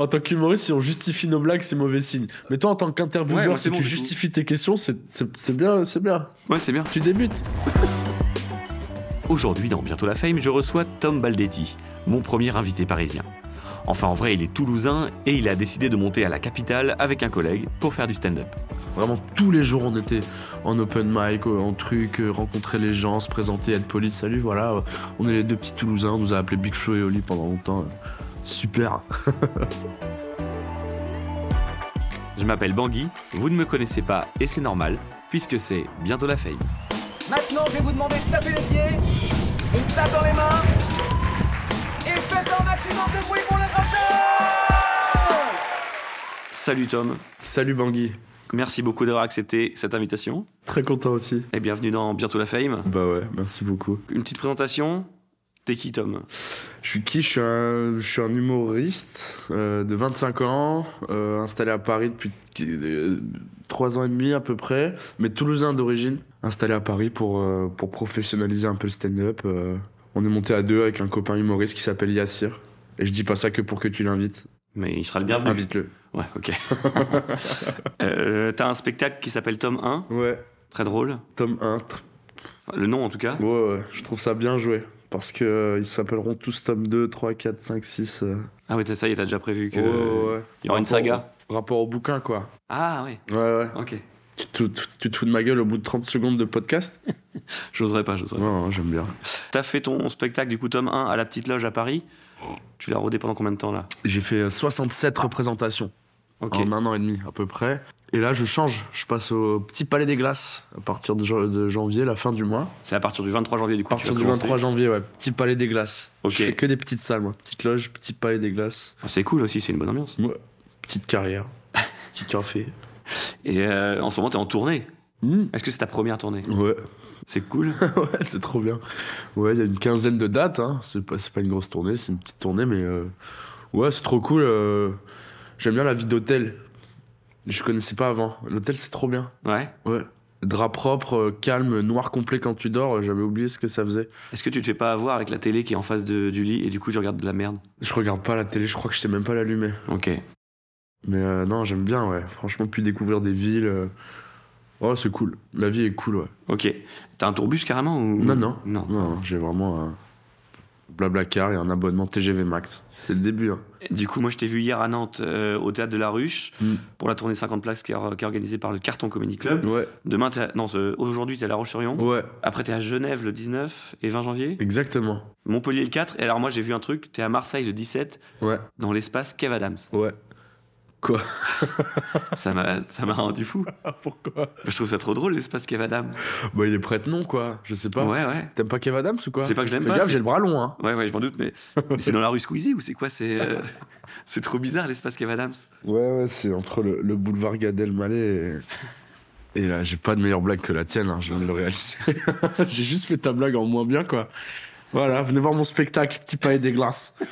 En tant qu'humoriste, si on justifie nos blagues, c'est mauvais signe. Mais toi, en tant qu'intervieweur, si tu justifies tes questions, c'est bien, c'est bien. Ouais, c'est bien. Tu débutes. Aujourd'hui, dans Bientôt la Fame, je reçois Tom Baldetti, mon premier invité parisien. Enfin, en vrai, il est toulousain et il a décidé de monter à la capitale avec un collègue pour faire du stand-up. Vraiment, tous les jours, on était en open mic, euh, en truc, euh, rencontrer les gens, se présenter, être poli. Salut, voilà, on est les deux petits Toulousains, on nous a appelés Big Flo et Oli pendant longtemps. Super. Je m'appelle Bangui, vous ne me connaissez pas et c'est normal, puisque c'est Bientôt la Fame. Maintenant, je vais vous demander de taper les pieds, une tape dans les mains, et faites un maximum de bruit pour le crachat Salut Tom, Salut Bangui. merci beaucoup d'avoir accepté cette invitation Très content aussi. et bienvenue dans Bientôt la Fame. Bah ouais, merci beaucoup. Une petite présentation T'es qui Tom? Je suis qui? Je suis, un, je suis un humoriste euh, de 25 ans, euh, installé à Paris depuis 3 ans et demi à peu près, mais toulousain d'origine, installé à Paris pour, euh, pour professionnaliser un peu le stand-up. euh. on est monté à deux avec un copain humoriste qui s'appelle Yassir. Et je dis pas ça que pour que tu l'invites. Mais il sera le bienvenu. Invite-le. Ouais, ok. Euh, T'as un spectacle qui s'appelle Tom 1, Ouais, très drôle. tome 1. Le nom en tout cas? Ouais, ouais, je trouve ça bien joué. Parce que euh, ils s'appelleront tous tome 2, 3, 4, 5, 6. euh. Ah oui, t'as- ça y est, t'as déjà prévu que. Ouais, ouais, ouais. Il y aura une saga. au- Rapport au bouquin, quoi. Ah ouais, Ouais, ouais. ok. Tu te, tu- tu te fous de ma gueule au bout de 30 secondes de podcast? J'oserais pas, j'oserais. Non, non, j'aime bien. T'as fait ton spectacle du coup Tom 1 à la petite loge à Paris. Tu l'as rodé pendant combien de temps là? J'ai fait euh, 67 représentations Ok. en un an et demi à peu près. Et là, je change. Je passe au Petit Palais des Glaces à partir de, jan- de janvier, la fin du mois. C'est à partir du 23 janvier du À coup. partir tu du vas commencer. 23 janvier, ouais. Petit Palais des Glaces. Ok. Je fais que des petites salles, moi. Petite loge, Petit Palais des Glaces. Ah, C'est cool aussi, c'est une bonne ambiance. Ouais. Petite carrière. Petit café. Et euh, en ce moment, t'es en tournée. Mmh. Est-ce que c'est ta première tournée? Ouais. C'est cool. ouais, c'est trop bien. Ouais, il y a une quinzaine de dates. Hein. C'est pas, c'est pas une grosse tournée, c'est une petite tournée, mais euh, ouais, c'est trop cool. euh. J'aime bien la vie d'hôtel. Je connaissais pas avant. L'hôtel, c'est trop bien. Ouais. Ouais. Drap propre, euh, calme, noir complet quand tu dors. J'avais oublié ce que ça faisait. Est-ce que tu te fais pas avoir avec la télé qui est en face de- du lit et du coup tu regardes de la merde? Je regarde pas la télé, je crois que je sais même pas l'allumer. Ok. Mais euh, non, j'aime bien, ouais. Franchement, puis découvrir des villes. euh, Oh, c'est cool. La vie est cool, ouais. Ok. T'as un tourbus carrément ou... Non, non. Non. Non, j'ai vraiment Blablacar et un abonnement TGV Max. C'est le début, hein. Du coup, moi je t'ai vu hier à Nantes euh, au théâtre de la Ruche Mm. pour la tournée 50 places qui est, qui est organisée par le Carton Comedy Club. Ouais, Demain, t'es à- non, aujourd'hui t'es à La Roche-sur-Yon. ouais, Après, t'es à Genève le 19 et 20 janvier. exactement. Montpellier le 4. Et alors, moi, j'ai vu un truc. T'es à Marseille le 17 Ouais, dans l'espace Kev Adams. ouais. Quoi Ça m'a, ça m'a rendu fou. Pourquoi Je trouve ça trop drôle, l'espace Kev Adams. Bah, il est prête non, quoi. Je sais pas. Ouais, ouais. T'aimes pas Kev Adams ou quoi C'est pas que Fais pas, j'ai le bras long, hein. Ouais, ouais, je m'en doute, mais, mais c'est dans la rue Squeezie ou c'est quoi? C'est, euh, c'est trop bizarre l'espace Kev Adams. Ouais, ouais, c'est entre le, le boulevard Gad Elmaleh et. Et là, j'ai pas de meilleure blague que la tienne, hein, je viens de le réaliser. j'ai juste fait ta blague en moins bien, quoi. Voilà, venez voir mon spectacle, Petit Palais des Glaces.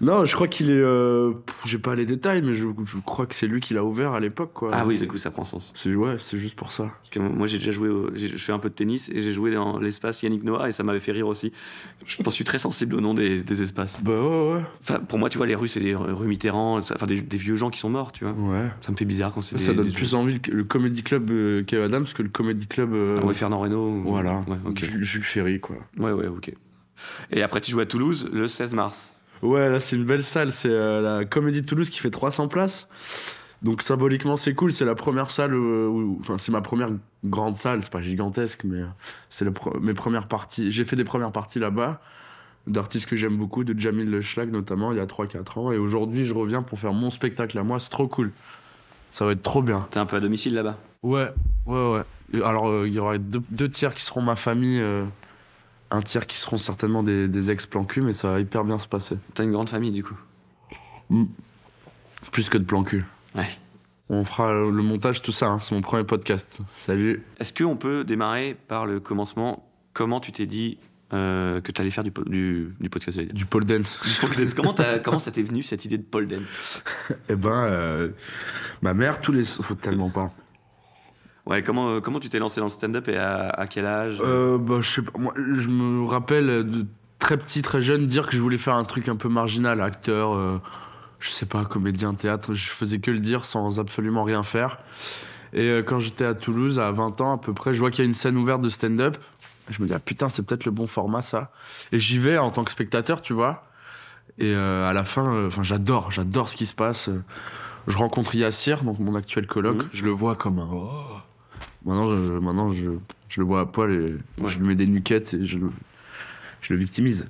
Non, je crois qu'il est. euh, J'ai pas les détails, mais je, je crois que c'est lui qui l'a ouvert à l'époque, quoi. Ah oui, du coup, ça prend sens. C'est ouais, c'est juste pour ça. Parce que moi, j'ai déjà joué, au- je fais un peu de tennis et j'ai joué dans l'espace Yannick Noah et ça m'avait fait rire aussi. Je pense suis très sensible au nom des, des espaces. Bah ouais, ouais. Enfin, pour moi, tu vois, les rues, c'est les rues Mitterrand, enfin des, des vieux gens qui sont morts, tu vois. Ouais. Ça me fait bizarre quand c'est Ça des- donne des- plus envie le, le Comedy Club euh, Kev Adams que le Comedy Club. euh, Ah ouais, Fernand Reynaud. ou- Voilà. Ouais, ok. Jules, Jules Ferry, quoi. Ouais, ouais, ok. Et après, tu joues à Toulouse le 16 mars. Ouais, là, c'est une belle salle. C'est euh, la Comédie de Toulouse qui fait 300 places. Donc, symboliquement, c'est cool. C'est la première salle euh, où. Enfin, c'est ma première grande salle. C'est pas gigantesque, mais euh, c'est le pre- mes premières parties. J'ai fait des premières parties là-bas. D'artistes que j'aime beaucoup, de Jamil Le Schlag notamment, il y a 3-4 ans. Et aujourd'hui, je reviens pour faire mon spectacle à moi. C'est trop cool. Ça va être trop bien. T'es un peu à domicile là-bas? Ouais, ouais, ouais. Alors, euh, il y aura deux, deux tiers qui seront ma famille, euh, un tiers qui seront certainement des, des ex-plan cul, mais ça va hyper bien se passer. T'as une grande famille, du coup. Plus que de plan cul. Ouais. On fera le montage, tout ça, hein, c'est mon premier podcast. Salut. Est-ce qu'on peut démarrer par le commencement? Comment tu t'es dit euh, que t'allais faire du, po- du, du podcast. Du pole dance. Du pole dance. Comment, comment ça t'est venu cette idée de pole dance? Eh ben, euh, ma mère, tous les. Faut tellement pas. Ouais, comment, euh, comment tu t'es lancé dans le stand-up et à, à quel âge? Euh, bah, je sais pas. Moi, je me rappelle de très petit, très jeune, dire que je voulais faire un truc un peu marginal, acteur. euh, je sais pas, comédien, théâtre, je faisais que le dire sans absolument rien faire. Et euh, quand j'étais à Toulouse, à 20 ans à peu près, je vois qu'il y a une scène ouverte de stand-up. Je me dis, ah putain, c'est peut-être le bon format ça. Et j'y vais en tant que spectateur, tu vois. Et à la fin, enfin, j'adore, j'adore ce qui se passe. Je rencontre Yassir, donc mon actuel coloc, Mhm. je le vois comme un. oh. Maintenant, je, maintenant je, je le vois à poil et Ouais. je lui mets des nuquettes et je le, je le victimise.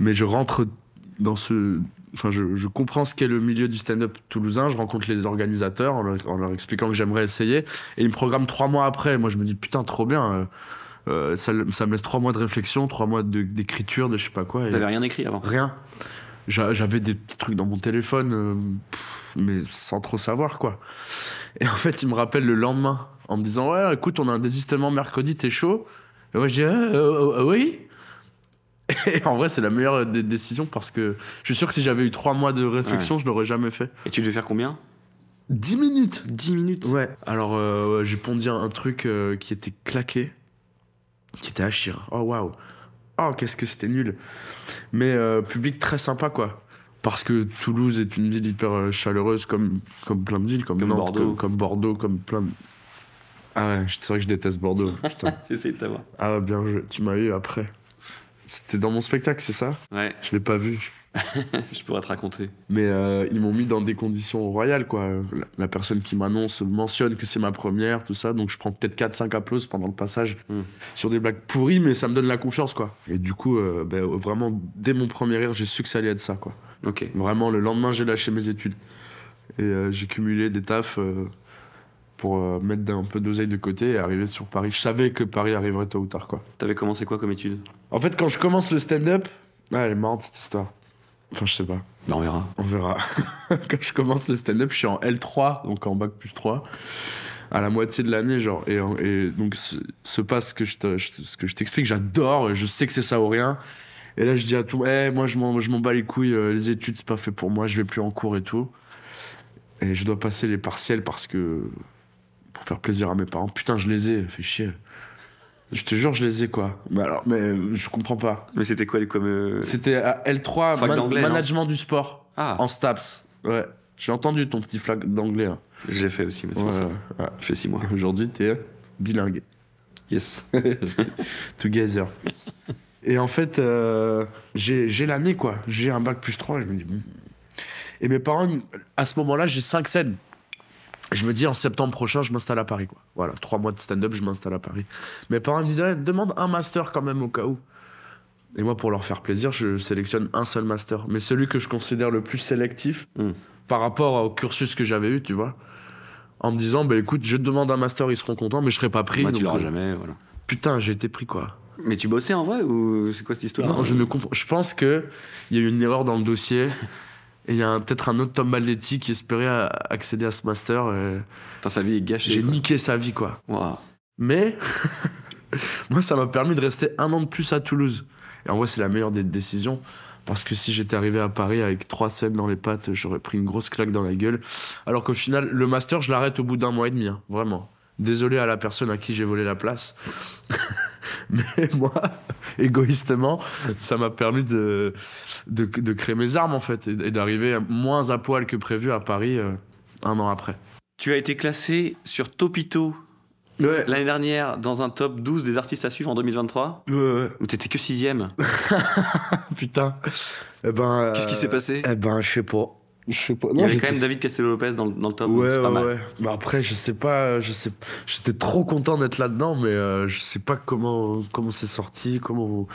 Mais je rentre dans ce. Enfin, je, je comprends ce qu'est le milieu du stand-up toulousain. Je rencontre les organisateurs en leur, en leur expliquant que j'aimerais essayer. Et ils me programment trois mois après. Moi, je me dis, putain, trop bien. euh, euh, ça, ça me laisse trois mois de réflexion, trois mois d'écriture, de, je sais pas quoi. T'avais rien écrit avant? Rien. J'a- J'avais des petits trucs dans mon téléphone, euh, pff, mais sans trop savoir, quoi. Et en fait, il me rappelle le lendemain en me disant Ouais, écoute, on a un désistement mercredi, t'es chaud Et moi, je dis euh, euh, Oui Et en vrai, c'est la meilleure des décisions parce que je suis sûr que si j'avais eu trois mois de réflexion, je l'aurais jamais fait. Et tu devais faire combien? 10 minutes 10 minutes? Ouais. Alors, euh, j'ai pondu un truc euh, qui était claqué, qui était Achir. Oh waouh. Oh, qu'est-ce que c'était nul. Mais euh, public très sympa, quoi. Parce que Toulouse est une ville hyper chaleureuse, comme, comme plein de villes, comme, Comme Nantes, Bordeaux. Comme, comme Bordeaux, comme plein de. Ah ouais, c'est vrai que je déteste Bordeaux. J'essaie de t'avoir. Ah, bien joué. Tu m'as eu après. C'était dans mon spectacle, c'est ça? Ouais, Je l'ai pas vu. je pourrais te raconter. Mais euh, ils m'ont mis dans des conditions royales, quoi. La, la personne qui m'annonce mentionne que c'est ma première, tout ça. Donc je prends peut-être 4-5 applauses pendant le passage Mm. sur des blagues pourries, mais ça me donne la confiance, quoi. Et du coup, euh, ben, vraiment, dès mon premier rire, j'ai su que ça allait être ça, quoi. Ok. Vraiment, le lendemain, j'ai lâché mes études. Et euh, j'ai cumulé des tafs euh, pour euh, mettre un peu d'oseille de côté et arriver sur Paris. Je savais que Paris arriverait tôt ou tard, quoi. T'avais commencé quoi comme étude? En fait, quand je commence le stand-up, ah, elle est marrante cette histoire. Enfin, je sais pas. Bah, on verra. On verra. Quand je commence le stand-up, je suis en L3, donc en bac plus 3, à la moitié de l'année, genre. Et, et donc, se, se passe ce que je t'explique, j'adore, je sais que c'est ça ou rien. Et là, je dis à tout, eh, moi, je m'en je m'en bats les couilles, euh, les études, c'est pas fait pour moi, je vais plus en cours et tout. Et je dois passer les partiels parce que. Pour faire plaisir à mes parents. Putain, je les ai, fait chier. Je te jure, je les ai, quoi. Mais alors, mais euh, je comprends pas. Mais c'était quoi les comme. euh, C'était à L3, Fac man- management du sport. Ah, En STAPS. Ouais. J'ai entendu ton petit flag d'anglais. hein. je l'ai fait aussi, mais c'est Ouais, ça. ouais. J'ai fait 6 mois. Aujourd'hui, t'es bilingue. Yes. Together. Et en fait, euh, j'ai j'ai l'année, quoi. J'ai un bac plus 3. Et, je me dis, hmm. et mes parents, à ce moment-là, j'ai 5 scènes. Je me dis, en septembre prochain, je m'installe à Paris, quoi. Voilà, 3 mois de stand-up, je m'installe à Paris. Mes parents me disaient, demande un master quand même au cas où. Et moi, pour leur faire plaisir, je sélectionne un seul master. Mais celui que je considère le plus sélectif Hmm. par rapport au cursus que j'avais eu, tu vois. En me disant, bah écoute, je demande un master, ils seront contents, mais je serai pas pris. Bah, tu donc, l'auras euh, jamais, voilà. Putain, j'ai été pris, quoi. Mais tu bossais en vrai ou c'est quoi cette histoire? Non, je ne comprends. Je pense que il y a eu une erreur dans le dossier. Et il y a peut-être un autre Tom Baldetti qui espérait accéder à ce master. et Putain, sa vie est gâchée. J'ai niqué sa vie, quoi. Mais moi, ça m'a permis de rester un an de plus à Toulouse. Et en vrai, c'est la meilleure des décisions. Parce que si j'étais arrivé à Paris avec trois scènes dans les pattes, j'aurais pris une grosse claque dans la gueule. Alors qu'au final, le master, je l'arrête au bout d'un mois et demi. hein, vraiment. Désolé à la personne à qui j'ai volé la place. Mais moi, égoïstement, ça m'a permis de, de, de créer mes armes, en fait. Et, d'arriver moins à poil que prévu à Paris euh, un an après. Tu as été classé sur Topito Ouais. l'année dernière dans un top 12 des artistes à suivre en 2023 Ouais, ouais. où t'étais que sixième. Putain. Eh ben. Qu'est-ce qui s'est passé? Eh ben, je sais pas. Je sais pas. Il y avait quand même David Castello-Lopez dans, le- dans le top, Ouais, c'est pas ouais, mal. ouais. Mais après, je sais pas. Je sais. J'étais trop content d'être là-dedans, mais euh, je sais pas comment comment c'est sorti, comment.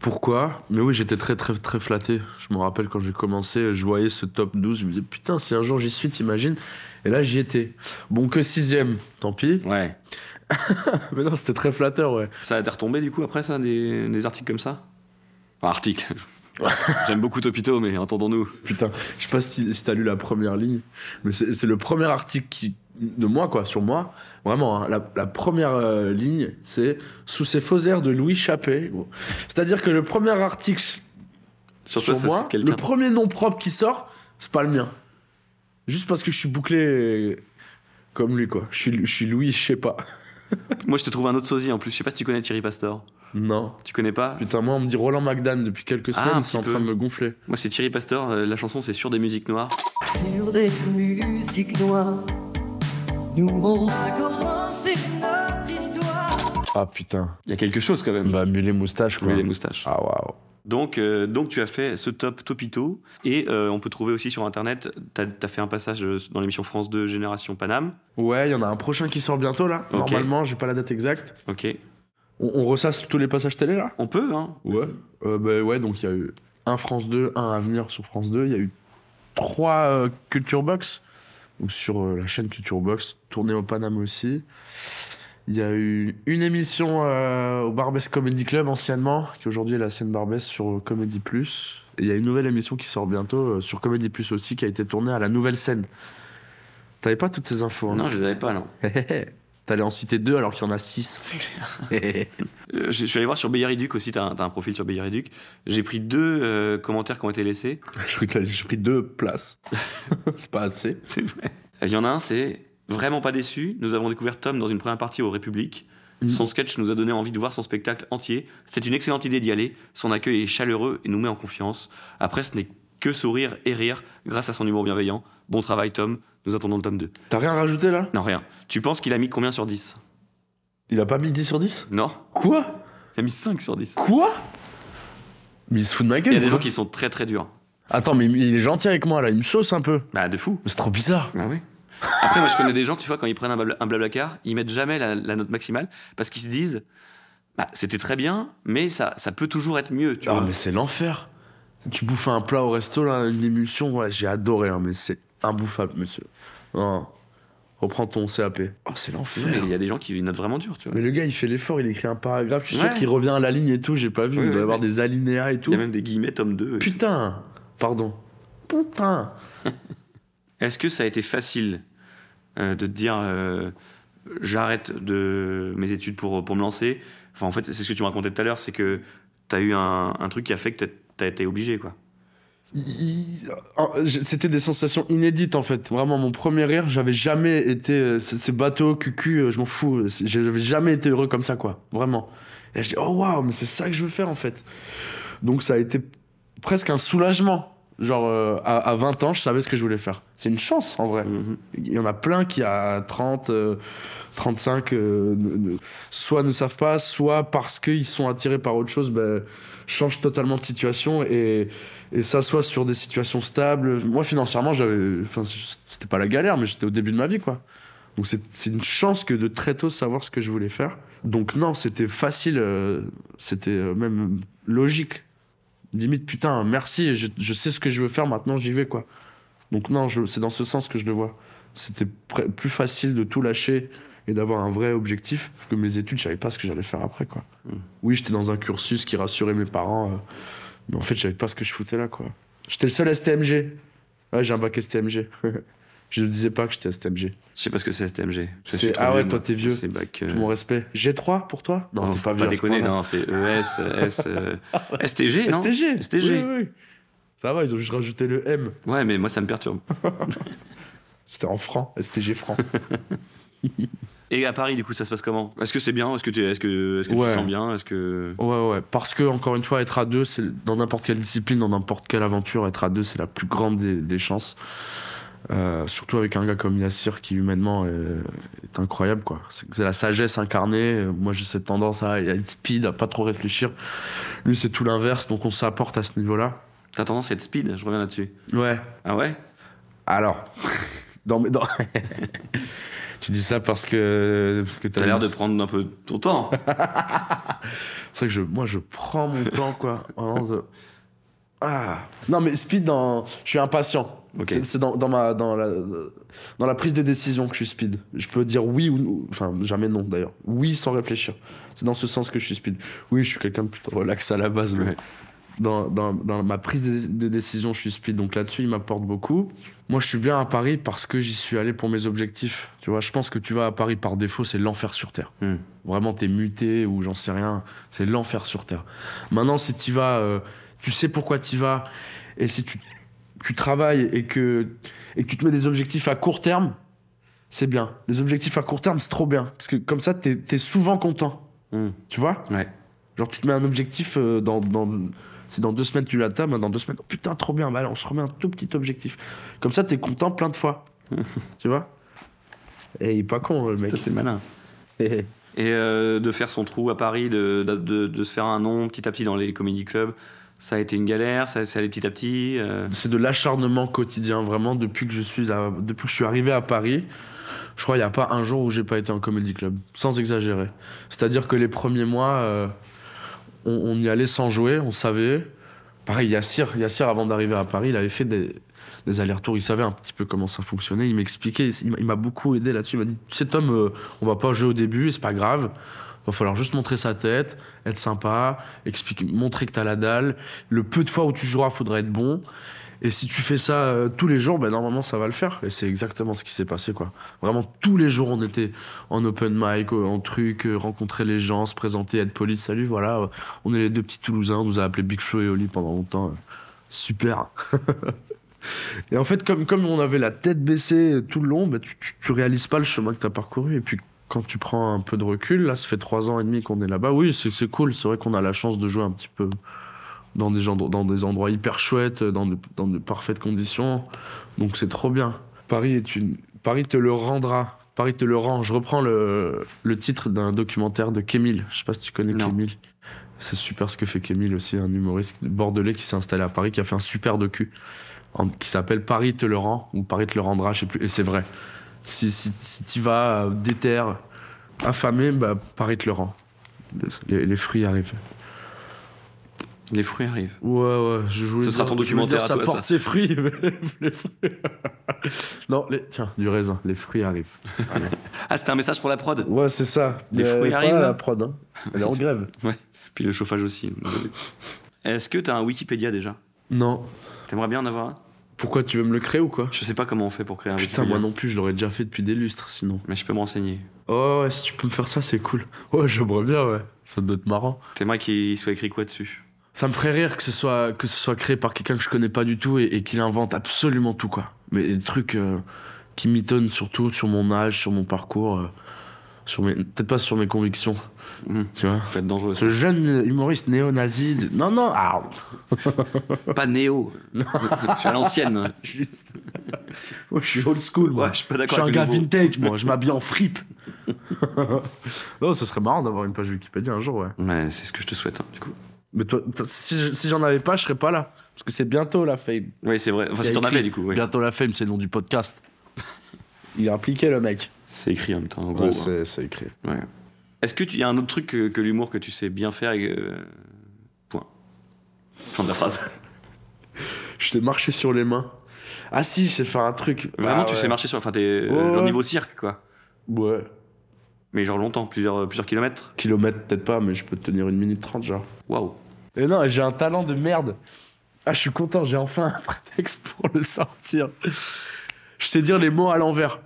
Pourquoi Mais oui, j'étais très très très flatté. Je me rappelle quand j'ai commencé, je voyais ce top 12, je me disais putain, si un jour j'y suis, t'imagines? Et là, j'y étais. Bon, que sixième, tant pis. Ouais. Mais non, c'était très flatteur, ouais. Ça a été retombé du coup après ça, des, des articles comme ça? Enfin, articles. J'aime beaucoup Topito, mais entendons-nous. Putain, je sais pas si, si t'as lu la première ligne, mais c'est le premier article qui, de moi, quoi, sur moi. Vraiment, hein, la, la première euh, ligne, c'est sous ces faux airs de Louis Chappé. C'est-à-dire que le premier article Sur, sur toi, moi, le premier nom propre qui sort, c'est pas le mien. Juste parce que je suis bouclé comme lui, quoi. Je suis, je suis Louis, je sais pas. Moi, je te trouve un autre sosie en plus. Je sais pas si tu connais Thierry Pastor. Non. Tu connais pas Putain, moi, on me dit Roland McDan depuis quelques Ah, semaines, un c'est en train de me gonfler. Moi, c'est Thierry Pastor. euh, la chanson, c'est sur des musiques noires. sur des musiques noires. Nous, on a commencé notre histoire. Ah putain. Il y a quelque chose quand même. Bah, mulet moustache, quoi. Oui, les moustaches. Ah, waouh. Donc, euh, donc tu as fait ce top topito et euh, on peut trouver aussi sur internet. T'as as fait un passage dans l'émission France 2 Génération Paname. Ouais, il y en a un prochain qui sort bientôt, là. Normalement, j'ai pas la date exacte. Ok. On, on ressasse tous les passages télé, là? On peut, hein Ouais. Euh, bah, ouais, donc il y a eu un France 2, un à venir sur France 2. Il y a eu trois euh, Culture Box, donc sur euh, la chaîne Culture Box, tournée au Paname aussi. Il y a eu une émission euh, au Barbès Comedy Club anciennement, qui aujourd'hui est la scène Barbès sur euh, Comédie Plus. Et il y a une nouvelle émission qui sort bientôt sur Comédie Plus aussi, qui a été tournée à la nouvelle scène. T'avais pas toutes ces infos hein? Non, je les avais pas, non. T'allais en citer deux alors qu'il y en a six. Euh, je je suis allé voir sur Beyer-Duc aussi, t'as un, profil sur Beyer-Duc. J'ai pris deux euh, commentaires qui ont été laissés. J'ai pris deux places. C'est pas assez. C'est vrai. Il y en a un, c'est Vraiment pas déçu. Nous avons découvert Tom dans une première partie au République. Mhm. Son sketch nous a donné envie de voir son spectacle entier. C'est une excellente idée d'y aller. Son accueil est chaleureux et nous met en confiance. Après, ce n'est que sourire et rire grâce à son humour bienveillant. Bon travail, Tom. Nous attendons le tome 2. T'as rien rajouté là? Non, rien. Tu penses qu'il a mis combien sur 10 Il a pas mis 10 sur 10 Non, Quoi? Il a mis 5 sur 10. Quoi? Mais il se fout de ma gueule. Il y a des gens qui sont très très durs. Attends, mais il est gentil avec moi là, il me sauce un peu. Bah, de fou. Mais c'est trop bizarre. Ah oui. Après, moi, je connais des gens, tu vois, quand ils prennent un, blabla, un blablacar, ils mettent jamais la, la note maximale parce qu'ils se disent, bah, c'était très bien, mais ça, ça peut toujours être mieux, tu Ah, vois. mais c'est l'enfer. Tu bouffes un plat au resto là, une émulsion, ouais, j'ai adoré, hein, mais c'est imbouffable, monsieur. Non. Reprends ton CAP. Oh, c'est l'enfer. Il y a des gens qui notent vraiment dur, tu vois. Mais le gars, il fait l'effort, il écrit un paragraphe. Je suis sûr qu'il revient à la ligne et tout. J'ai pas vu. Il doit y avoir des alinéas et tout. Il y a même des guillemets, tome 2. Putain Pardon. Putain Est-ce que ça a été facile euh, de te dire euh, j'arrête de mes études pour, pour me lancer? Enfin, en fait, c'est ce que tu me racontais tout à l'heure, c'est que tu as eu un, un truc qui a fait que tu as été obligé, quoi. C'était des sensations inédites en fait. Vraiment, mon premier rire, j'avais jamais été. euh, Ces bateaux, cucu, euh, je m'en fous. C'est- J'avais jamais été heureux comme ça, quoi. Vraiment. Et je dis, oh waouh, mais c'est ça que je veux faire en fait. Donc ça a été presque un soulagement. Genre, euh, à, à 20 ans, je savais ce que je voulais faire. C'est une chance en vrai. Mhm. Il y en a plein qui, à 30, euh, 35, euh, ne- ne- soit ne savent pas, soit parce qu'ils sont attirés par autre chose, ben, changent totalement de situation et, et s'assoient sur des situations stables. Moi, financièrement, j'avais. Enfin, c'était pas la galère, mais j'étais au début de ma vie, quoi. Donc, c'est une chance que de très tôt savoir ce que je voulais faire. Donc, non, c'était facile, euh, c'était euh, même logique. Limite, putain, merci, je, je sais ce que je veux faire, maintenant j'y vais, quoi. Donc, non, c'est dans ce sens que je le vois. C'était plus facile de tout lâcher et d'avoir un vrai objectif que mes études, je savais pas ce que j'allais faire après, quoi. Mm. Oui, j'étais dans un cursus qui rassurait mes parents, euh, mais en fait, je savais pas ce que je foutais là, quoi. J'étais le seul STMG. Ouais, j'ai un bac STMG. je ne disais pas que j'étais STMG. Je sais pas ce que c'est STMG. C'est- ah ouais, vieux, toi, t'es vieux. C'est bac. euh, Tout mon respect. G3 pour toi? Non, t'es faut pas, vieux ce déconner, non, c'est ES, S, euh, STG, non STG. STG. Oui, oui. Ça va, ils ont juste rajouté le M. Ouais, mais moi ça me perturbe. C'était en francs, STG francs. Et à Paris, du coup, ça se passe comment? Est-ce que c'est bien? Est-ce que tu est-ce que, est-ce que tu te sens bien? Est-ce que. Ouais, ouais. Parce que, encore une fois, être à deux, c'est dans n'importe quelle discipline, dans n'importe quelle aventure, être à deux, c'est la plus grande des, des chances. Euh, surtout avec un gars comme Yassir qui humainement est, est incroyable quoi. C'est c'est la sagesse incarnée. Moi j'ai cette tendance à, à être speed, à pas trop réfléchir. Lui c'est tout l'inverse, donc on s'apporte à ce niveau-là. T'as tendance à être speed Je reviens là-dessus. Ouais. Ah ouais? Alors, dans, mes- dans... tu dis ça parce que parce que T'as l'air de prendre un peu ton temps. C'est vrai que je, moi, je prends mon temps, quoi. Vraiment, je- Ah. Non, mais speed, dans... je suis impatient. C'est- dans, dans, ma, dans, la, dans la prise de décision que je suis speed. Je peux dire oui ou non. Enfin, jamais non, d'ailleurs. Oui sans réfléchir. C'est dans ce sens que je suis speed. Oui, je suis quelqu'un de plutôt relax à la base, mais. Dans, dans, dans ma prise de, de décision, je suis speed. Donc là-dessus, il m'apporte beaucoup. Moi, je suis bien à Paris parce que j'y suis allé pour mes objectifs. Tu vois, je pense que tu vas à Paris par défaut, c'est l'enfer sur Terre. Hmm. Vraiment, t'es muté ou j'en sais rien. C'est l'enfer sur Terre. Maintenant, si t'y vas, euh, tu sais pourquoi t'y vas. Et si tu, tu travailles et que, et que tu te mets des objectifs à court terme, c'est bien. Les objectifs à court terme, c'est trop bien. Parce que comme ça, t'es es souvent content. Hmm. Tu vois? Ouais. Genre, tu te mets un objectif euh, dans. dans si dans deux semaines tu l'atteins, bah, dans deux semaines, oh putain, trop bien, bah, allez, on se remet un tout petit objectif. Comme ça, t'es content plein de fois. tu vois? Et il est pas con, le mec. Ça, c'est malin. Et euh, de faire son trou à Paris, de, de, de- de se faire un nom petit à petit dans les comédie clubs, ça a été une galère, ça, ça allait petit à petit. euh, C'est de l'acharnement quotidien, vraiment, depuis que je suis, à- depuis que je suis arrivé à Paris. Je crois qu'il n'y a pas un jour où j'ai pas été en comédie club, sans exagérer. C'est-à-dire que les premiers mois, euh, on, on y allait sans jouer, on savait. Pareil, Yassir, Yassir avant d'arriver à Paris, il avait fait des, des allers-retours, il savait un petit peu comment ça fonctionnait, il m'expliquait, il m'a- beaucoup aidé là-dessus. Il m'a dit sais, Tom, euh, on va pas jouer au début, c'est pas grave. Va falloir juste montrer sa tête, être sympa, expliquer, montrer que t'as la dalle. Le peu de fois où tu joueras, faudra être bon. Et si tu fais ça euh, tous les jours, ben normalement ça va le faire. Et c'est exactement ce qui s'est passé, quoi. Vraiment tous les jours, on était en open mic, euh, en truc, euh, rencontrer les gens, se présenter, être poli. Salut, voilà, on est les deux petits Toulousains. On nous a appelés Big Flo et Oli pendant longtemps. Super. et en fait, comme, comme on avait la tête baissée tout le long, ben, tu, tu, tu réalises pas le chemin que t'as parcouru. Et puis quand tu prends un peu de recul, là, ça fait trois ans et demi qu'on est là-bas. Oui, c'est cool. C'est vrai qu'on a la chance de jouer un petit peu dans des, gens, dans des endroits hyper chouettes, dans de, dans de parfaites conditions. Donc c'est trop bien. Paris, est une... Paris te le rendra. Paris te le rend. Je reprends le, le titre d'un documentaire de Kémil. Je sais pas si tu connais Non. Kémil. C'est super ce que fait Kémil aussi, un humoriste bordelais qui s'est installé à Paris, qui a fait un super docu en- qui s'appelle Paris te le rend ou Paris te le rendra, je sais plus. Et c'est vrai. Si, si, si tu vas euh, déter, affamé, bah, Paris te le rend. Les, les fruits arrivent. Les fruits arrivent. Ouais, ouais, je voulais Ce sera ton documentaire dire, à ça toi, porte ça. ses fruits, mais les fruits. non, les- tiens, du raisin, les fruits arrivent. Ah, c'était un message pour la prod? Ouais, c'est ça. Les fruits pas arrivent, la là? prod, hein. Elle est en grève. Ouais. Puis le chauffage aussi. Est-ce que t'as un Wikipédia déjà? Non. T'aimerais bien en avoir un? Pourquoi tu veux me le créer ou quoi? Je sais pas comment on fait pour créer un Putain, Wikipédia. moi non plus, je l'aurais déjà fait depuis des lustres sinon. Mais je peux me renseigner. Oh, ouais, si tu peux me faire ça, c'est cool. Ouais, j'aimerais bien, ouais. Ça doit être marrant. T'aimerais qu'il soit écrit quoi dessus? Ça me ferait rire que ce soit, que ce soit créé par quelqu'un que je connais pas du tout et, et qu'il invente absolument tout, quoi. Mais des trucs euh, qui mitonnent surtout sur mon âge, sur mon parcours, euh, sur mes, peut-être pas sur mes convictions, Mhm. tu vois? Ça peut être dangereux. Ce jeune humoriste néo-nazi. de- Non, non, ah, Pas néo. je suis à l'ancienne. juste. Moi, je suis old school, moi. Ouais, je suis pas Je d'accord suis un gars nouveau. vintage, moi. Je m'habille en fripe. non, ce serait marrant d'avoir une page Wikipédia un jour, ouais. Ouais, c'est ce que je te souhaite, hein, du coup. Mais toi, toi, si, je- si j'en avais pas, je serais pas là. Parce que c'est bientôt la fame. Oui, c'est vrai. Enfin, si t'en avais, du coup, ouais. Bientôt la fame, c'est le nom du podcast. Il est impliqué, le mec. C'est écrit en même temps, en gros. Ouais, hein. c'est écrit. Ouais. Est-ce que tu y a un autre truc que, que l'humour que tu sais bien faire et que- Point. Fin de la phrase. Je sais marcher sur les mains. Ah si, je sais faire un truc. Vraiment, Ah, tu ouais. sais marcher sur. Enfin, t'es Ouais, euh, au ouais. niveau cirque, quoi. Ouais. Mais genre longtemps, plusieurs, plusieurs kilomètres. Kilomètres, peut-être pas, mais je peux tenir une minute trente, genre. Waouh. Et non, j'ai un talent de merde. Ah, je suis content, j'ai enfin un prétexte pour le sortir. Je sais dire les mots à l'envers.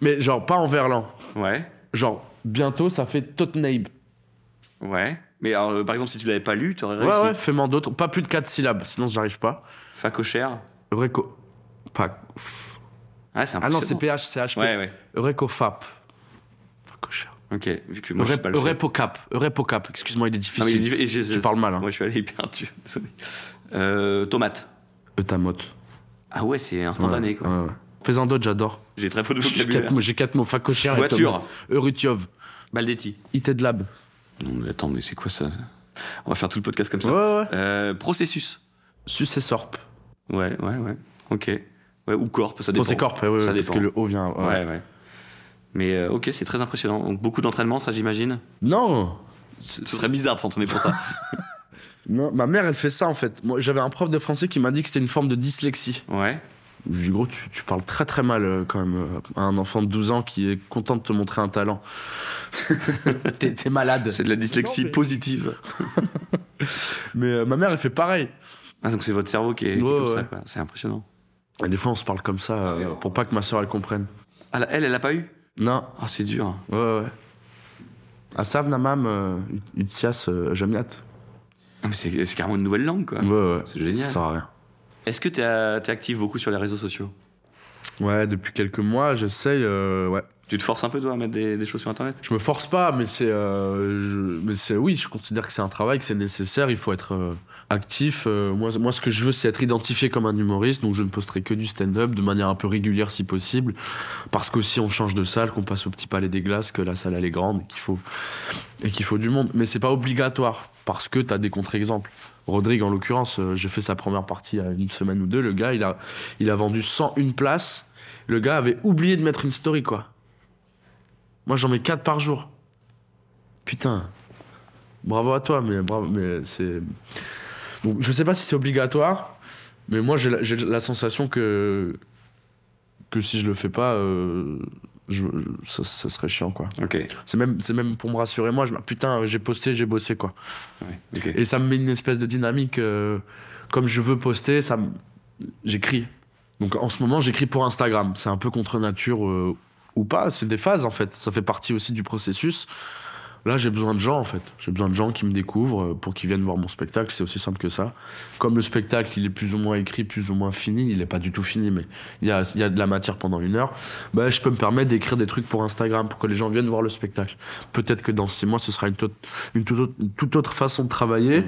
Mais genre, pas en verlan. Ouais. Genre, bientôt, ça fait Tottenham. Ouais. Mais alors, euh, par exemple, si tu l'avais pas lu, t'aurais réussi. Ouais, ouais, fais-moi d'autres. Pas plus de 4 syllabes, sinon j'arrive pas. Facochère. Eureco. Pas. Ah, c'est Ah non, c'est PH, c'est HP. Ouais, ouais. Eurecofap. Facochère. Ok, vu que moi je sais pas le. Eurepocap. Eurepocap. Excuse-moi, il est difficile. mais il est Tu parles mal, hein. Moi, je suis allé hyper dur. Désolé. Euh, tomate. Eutamote. Ah ouais, c'est instantané, Ouais, quoi. ouais, ouais. D'autres, j'adore. J'ai très peu de vocabulaire. mots, j'ai quatre mots. Facochère et Voiture. Eurutiov. Baldetti. Ited Non, mais attends, mais c'est quoi ça? On va faire tout le podcast comme ça. Ouais, ouais. Euh, processus. Sucessorp. Ouais, ouais, ouais. Ok. Ouais, ou corp, ça Bon, dépend. c'est corp, ouais, ouais, Ça parce dépend. que le O vient. Ouais, ouais. Mais euh, ok, c'est très impressionnant. Donc beaucoup d'entraînement, ça j'imagine. Non Ce serait bizarre de s'entraîner pour ça. Non, ma mère, elle fait ça en fait. Moi, j'avais un prof de français qui m'a dit que c'était une forme de dyslexie. ouais. Je lui ai dit, gros, tu, tu parles très très mal euh, quand même euh, à un enfant de 12 ans qui est content de te montrer un talent. t'es, t'es malade. C'est de la dyslexie Non, mais- positive. Mais euh, ma mère, elle fait pareil. Ah, donc c'est votre cerveau qui est, qui est Ouais, comme ça, quoi. C'est impressionnant. Et des fois, on se parle comme ça euh, pour pas que ma soeur elle comprenne. Ah, elle, elle a pas eu? Non, Ah, c'est dur. ouais, ouais. Asav Namam, euh, Utsias, euh, Jamiat. Ah, c'est carrément une nouvelle langue, quoi. Ouais, ouais. C'est génial. Ça sert à rien. Est-ce que t'es euh, t'es actif beaucoup sur les réseaux sociaux? Ouais, depuis quelques mois, j'essaye. euh, ouais. Tu te forces un peu, toi, à mettre des, des choses sur Internet? Je me force pas, mais c'est, euh, mais c'est, oui, je considère que c'est un travail, que c'est nécessaire. Il faut être euh, actif. Euh, moi, moi, ce que je veux, c'est être identifié comme un humoriste. Donc, je ne posterai que du stand-up de manière un peu régulière, si possible, parce qu'aussi on change de salle, qu'on passe au petit palais des glaces, que la salle elle est grande et qu'il faut et qu'il faut du monde. Mais c'est pas obligatoire parce que t'as des contre-exemples. Rodrigue, en l'occurrence, euh, j'ai fait sa première partie il y a une semaine ou deux. Le gars, il a, il a vendu 101 places. Le gars avait oublié de mettre une story, quoi. Moi, j'en mets 4 par jour. Putain. Bravo à toi, mais, bravo, mais c'est. Donc, je sais pas si c'est obligatoire, mais moi, j'ai la, sensation que. que si je le fais pas, euh, je, je- ça, ça serait chiant, quoi. Ok. C'est même, c'est même pour me rassurer, moi, je me putain, j'ai posté, j'ai bossé, quoi. Ouais. Et ça me met une espèce de dynamique. euh, comme je veux poster, ça me- j'écris. Donc en ce moment, j'écris pour Instagram. C'est un peu contre nature euh, ou pas. C'est des phases en fait. Ça fait partie aussi du processus. Là, j'ai besoin de gens en fait. J'ai besoin de gens qui me découvrent euh, pour qu'ils viennent voir mon spectacle. C'est aussi simple que ça. Comme le spectacle, il est plus ou moins écrit, plus ou moins fini. Il n'est pas du tout fini, mais il y a, y a de la matière pendant une heure. Bah, je peux me permettre d'écrire des trucs pour Instagram pour que les gens viennent voir le spectacle. Peut-être que dans six mois, ce sera une, toute- une toute autre, une toute autre façon de travailler.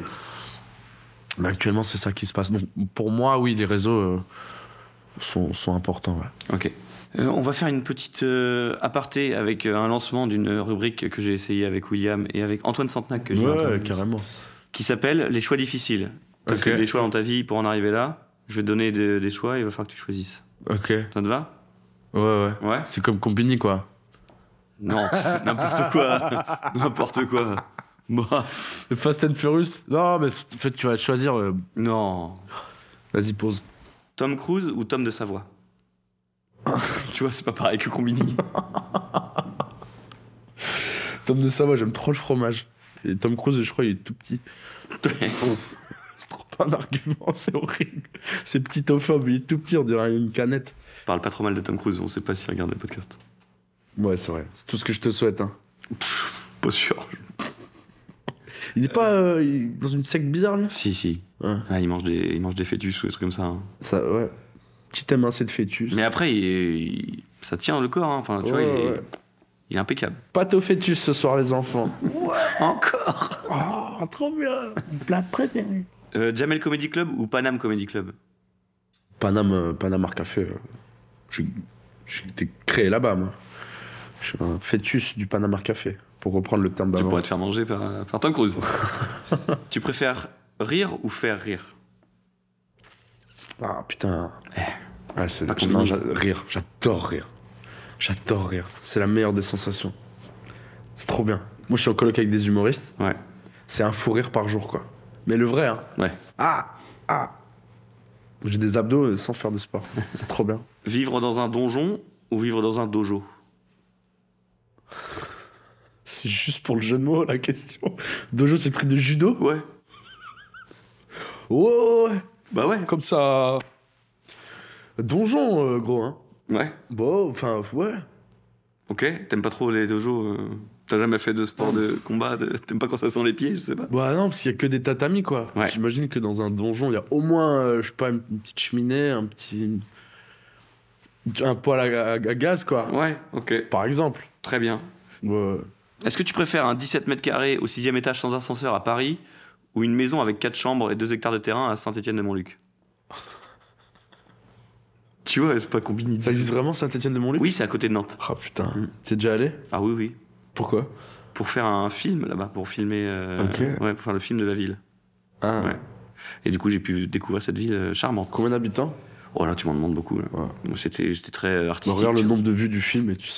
Mais actuellement, c'est ça qui se passe. Donc, pour moi, oui, les réseaux euh, sont, sont importants. ouais. Ok. Euh, on va faire une petite euh, aparté avec euh, un lancement d'une rubrique que j'ai essayé avec William et avec Antoine Santenac que j'ai Ouais, carrément. qui s'appelle Les choix difficiles. Tu as Ok. fait des choix dans ta vie pour en arriver là. Je vais te donner des, des choix et il va falloir que tu choisisses. Ok. Ça te va? Ouais, ouais. Ouais C'est comme Combini, quoi. Non, n'importe quoi. n'importe quoi. Le Fast and Furious? Non, mais en fait, tu vas choisir. non. Vas-y, pose. Tom Cruise ou Tom de Savoie? Tu vois, c'est pas pareil que Combini. Tom de Savoie, j'aime trop le fromage. Et Tom Cruise, je crois, il est tout petit. c'est trop un argument, c'est horrible. C'est petitophobe, il est tout petit, on dirait une canette. Parle pas trop mal de Tom Cruise, on sait pas s'il regarde le podcast. Ouais, c'est vrai. C'est tout ce que je te souhaite. Hein. Pas sûr. Il est pas euh, il est dans une secte bizarre, lui? Si, si. Ouais. Ah, il mange des, il mange des fœtus ou des trucs comme ça. hein. Ça, ouais. Petit émincé de fœtus. Mais après, il est- il- ça tient le corps. hein. Enfin, tu Ouais, vois, il est, ouais. il est impeccable. Pâte au fœtus ce soir, les enfants. Encore Oh, trop bien. Plat préféré. euh, Jamel Comedy Club ou Panam Comedy Club? Paname, euh, Paname Art Café. euh, J'ai j'ai été créé là-bas, moi. Je suis un fœtus du Paname Art Café, pour reprendre le terme Tu d'avant. pourrais te faire manger par, par Tom Cruise. tu préfères rire ou faire rire? Ah putain. Ah, c'est non, rire. J'adore rire. J'adore rire. C'est la meilleure des sensations. C'est trop bien. Moi, je suis en coloc avec des humoristes. Ouais. C'est un fou rire par jour, quoi. Mais le vrai, hein. Ouais. Ah Ah J'ai des abdos sans faire de sport. C'est trop bien. Vivre dans un donjon ou vivre dans un dojo? C'est juste pour le jeu de mots, la question. Dojo, c'est le truc de judo? Ouais. Ouais, ouais. Bah ouais. Comme ça. Donjon, euh, gros, hein. Ouais. Bon, enfin, ouais. Ok. T'aimes pas trop les dojos euh, T'as jamais fait de sport de combat de- T'aimes pas quand ça sent les pieds Je sais pas. Bah non, parce qu'il y a que des tatamis, quoi. Ouais. J'imagine que dans un donjon, il y a au moins, euh, je sais pas, une petite cheminée, un petit. Un poêle à, à- à gaz, quoi. Ouais. Ok. Par exemple. Très bien. Ouais. Est-ce que tu préfères un 17 mètres carrés au sixième étage sans ascenseur à Paris ou une maison avec 4 chambres et 2 hectares de terrain à Saint-Étienne-de-Montluc Tu vois, c'est pas combiné. Ça existe vraiment Saint-Etienne-de-Montluc Oui, c'est à côté de Nantes. Ah putain. Mm. T'es déjà allé? Ah oui, oui. Pourquoi? Pour faire un film là-bas, pour filmer. euh, Ok. Ouais, pour faire le film de la ville. Ah. Ouais. Et du coup, j'ai pu découvrir cette ville euh, charmante. Combien d'habitants? Oh là, tu m'en demandes beaucoup. Ouais. Moi, C'était, j'étais très euh, Bah, artistique. Regarde le nombre de vues du film et tu,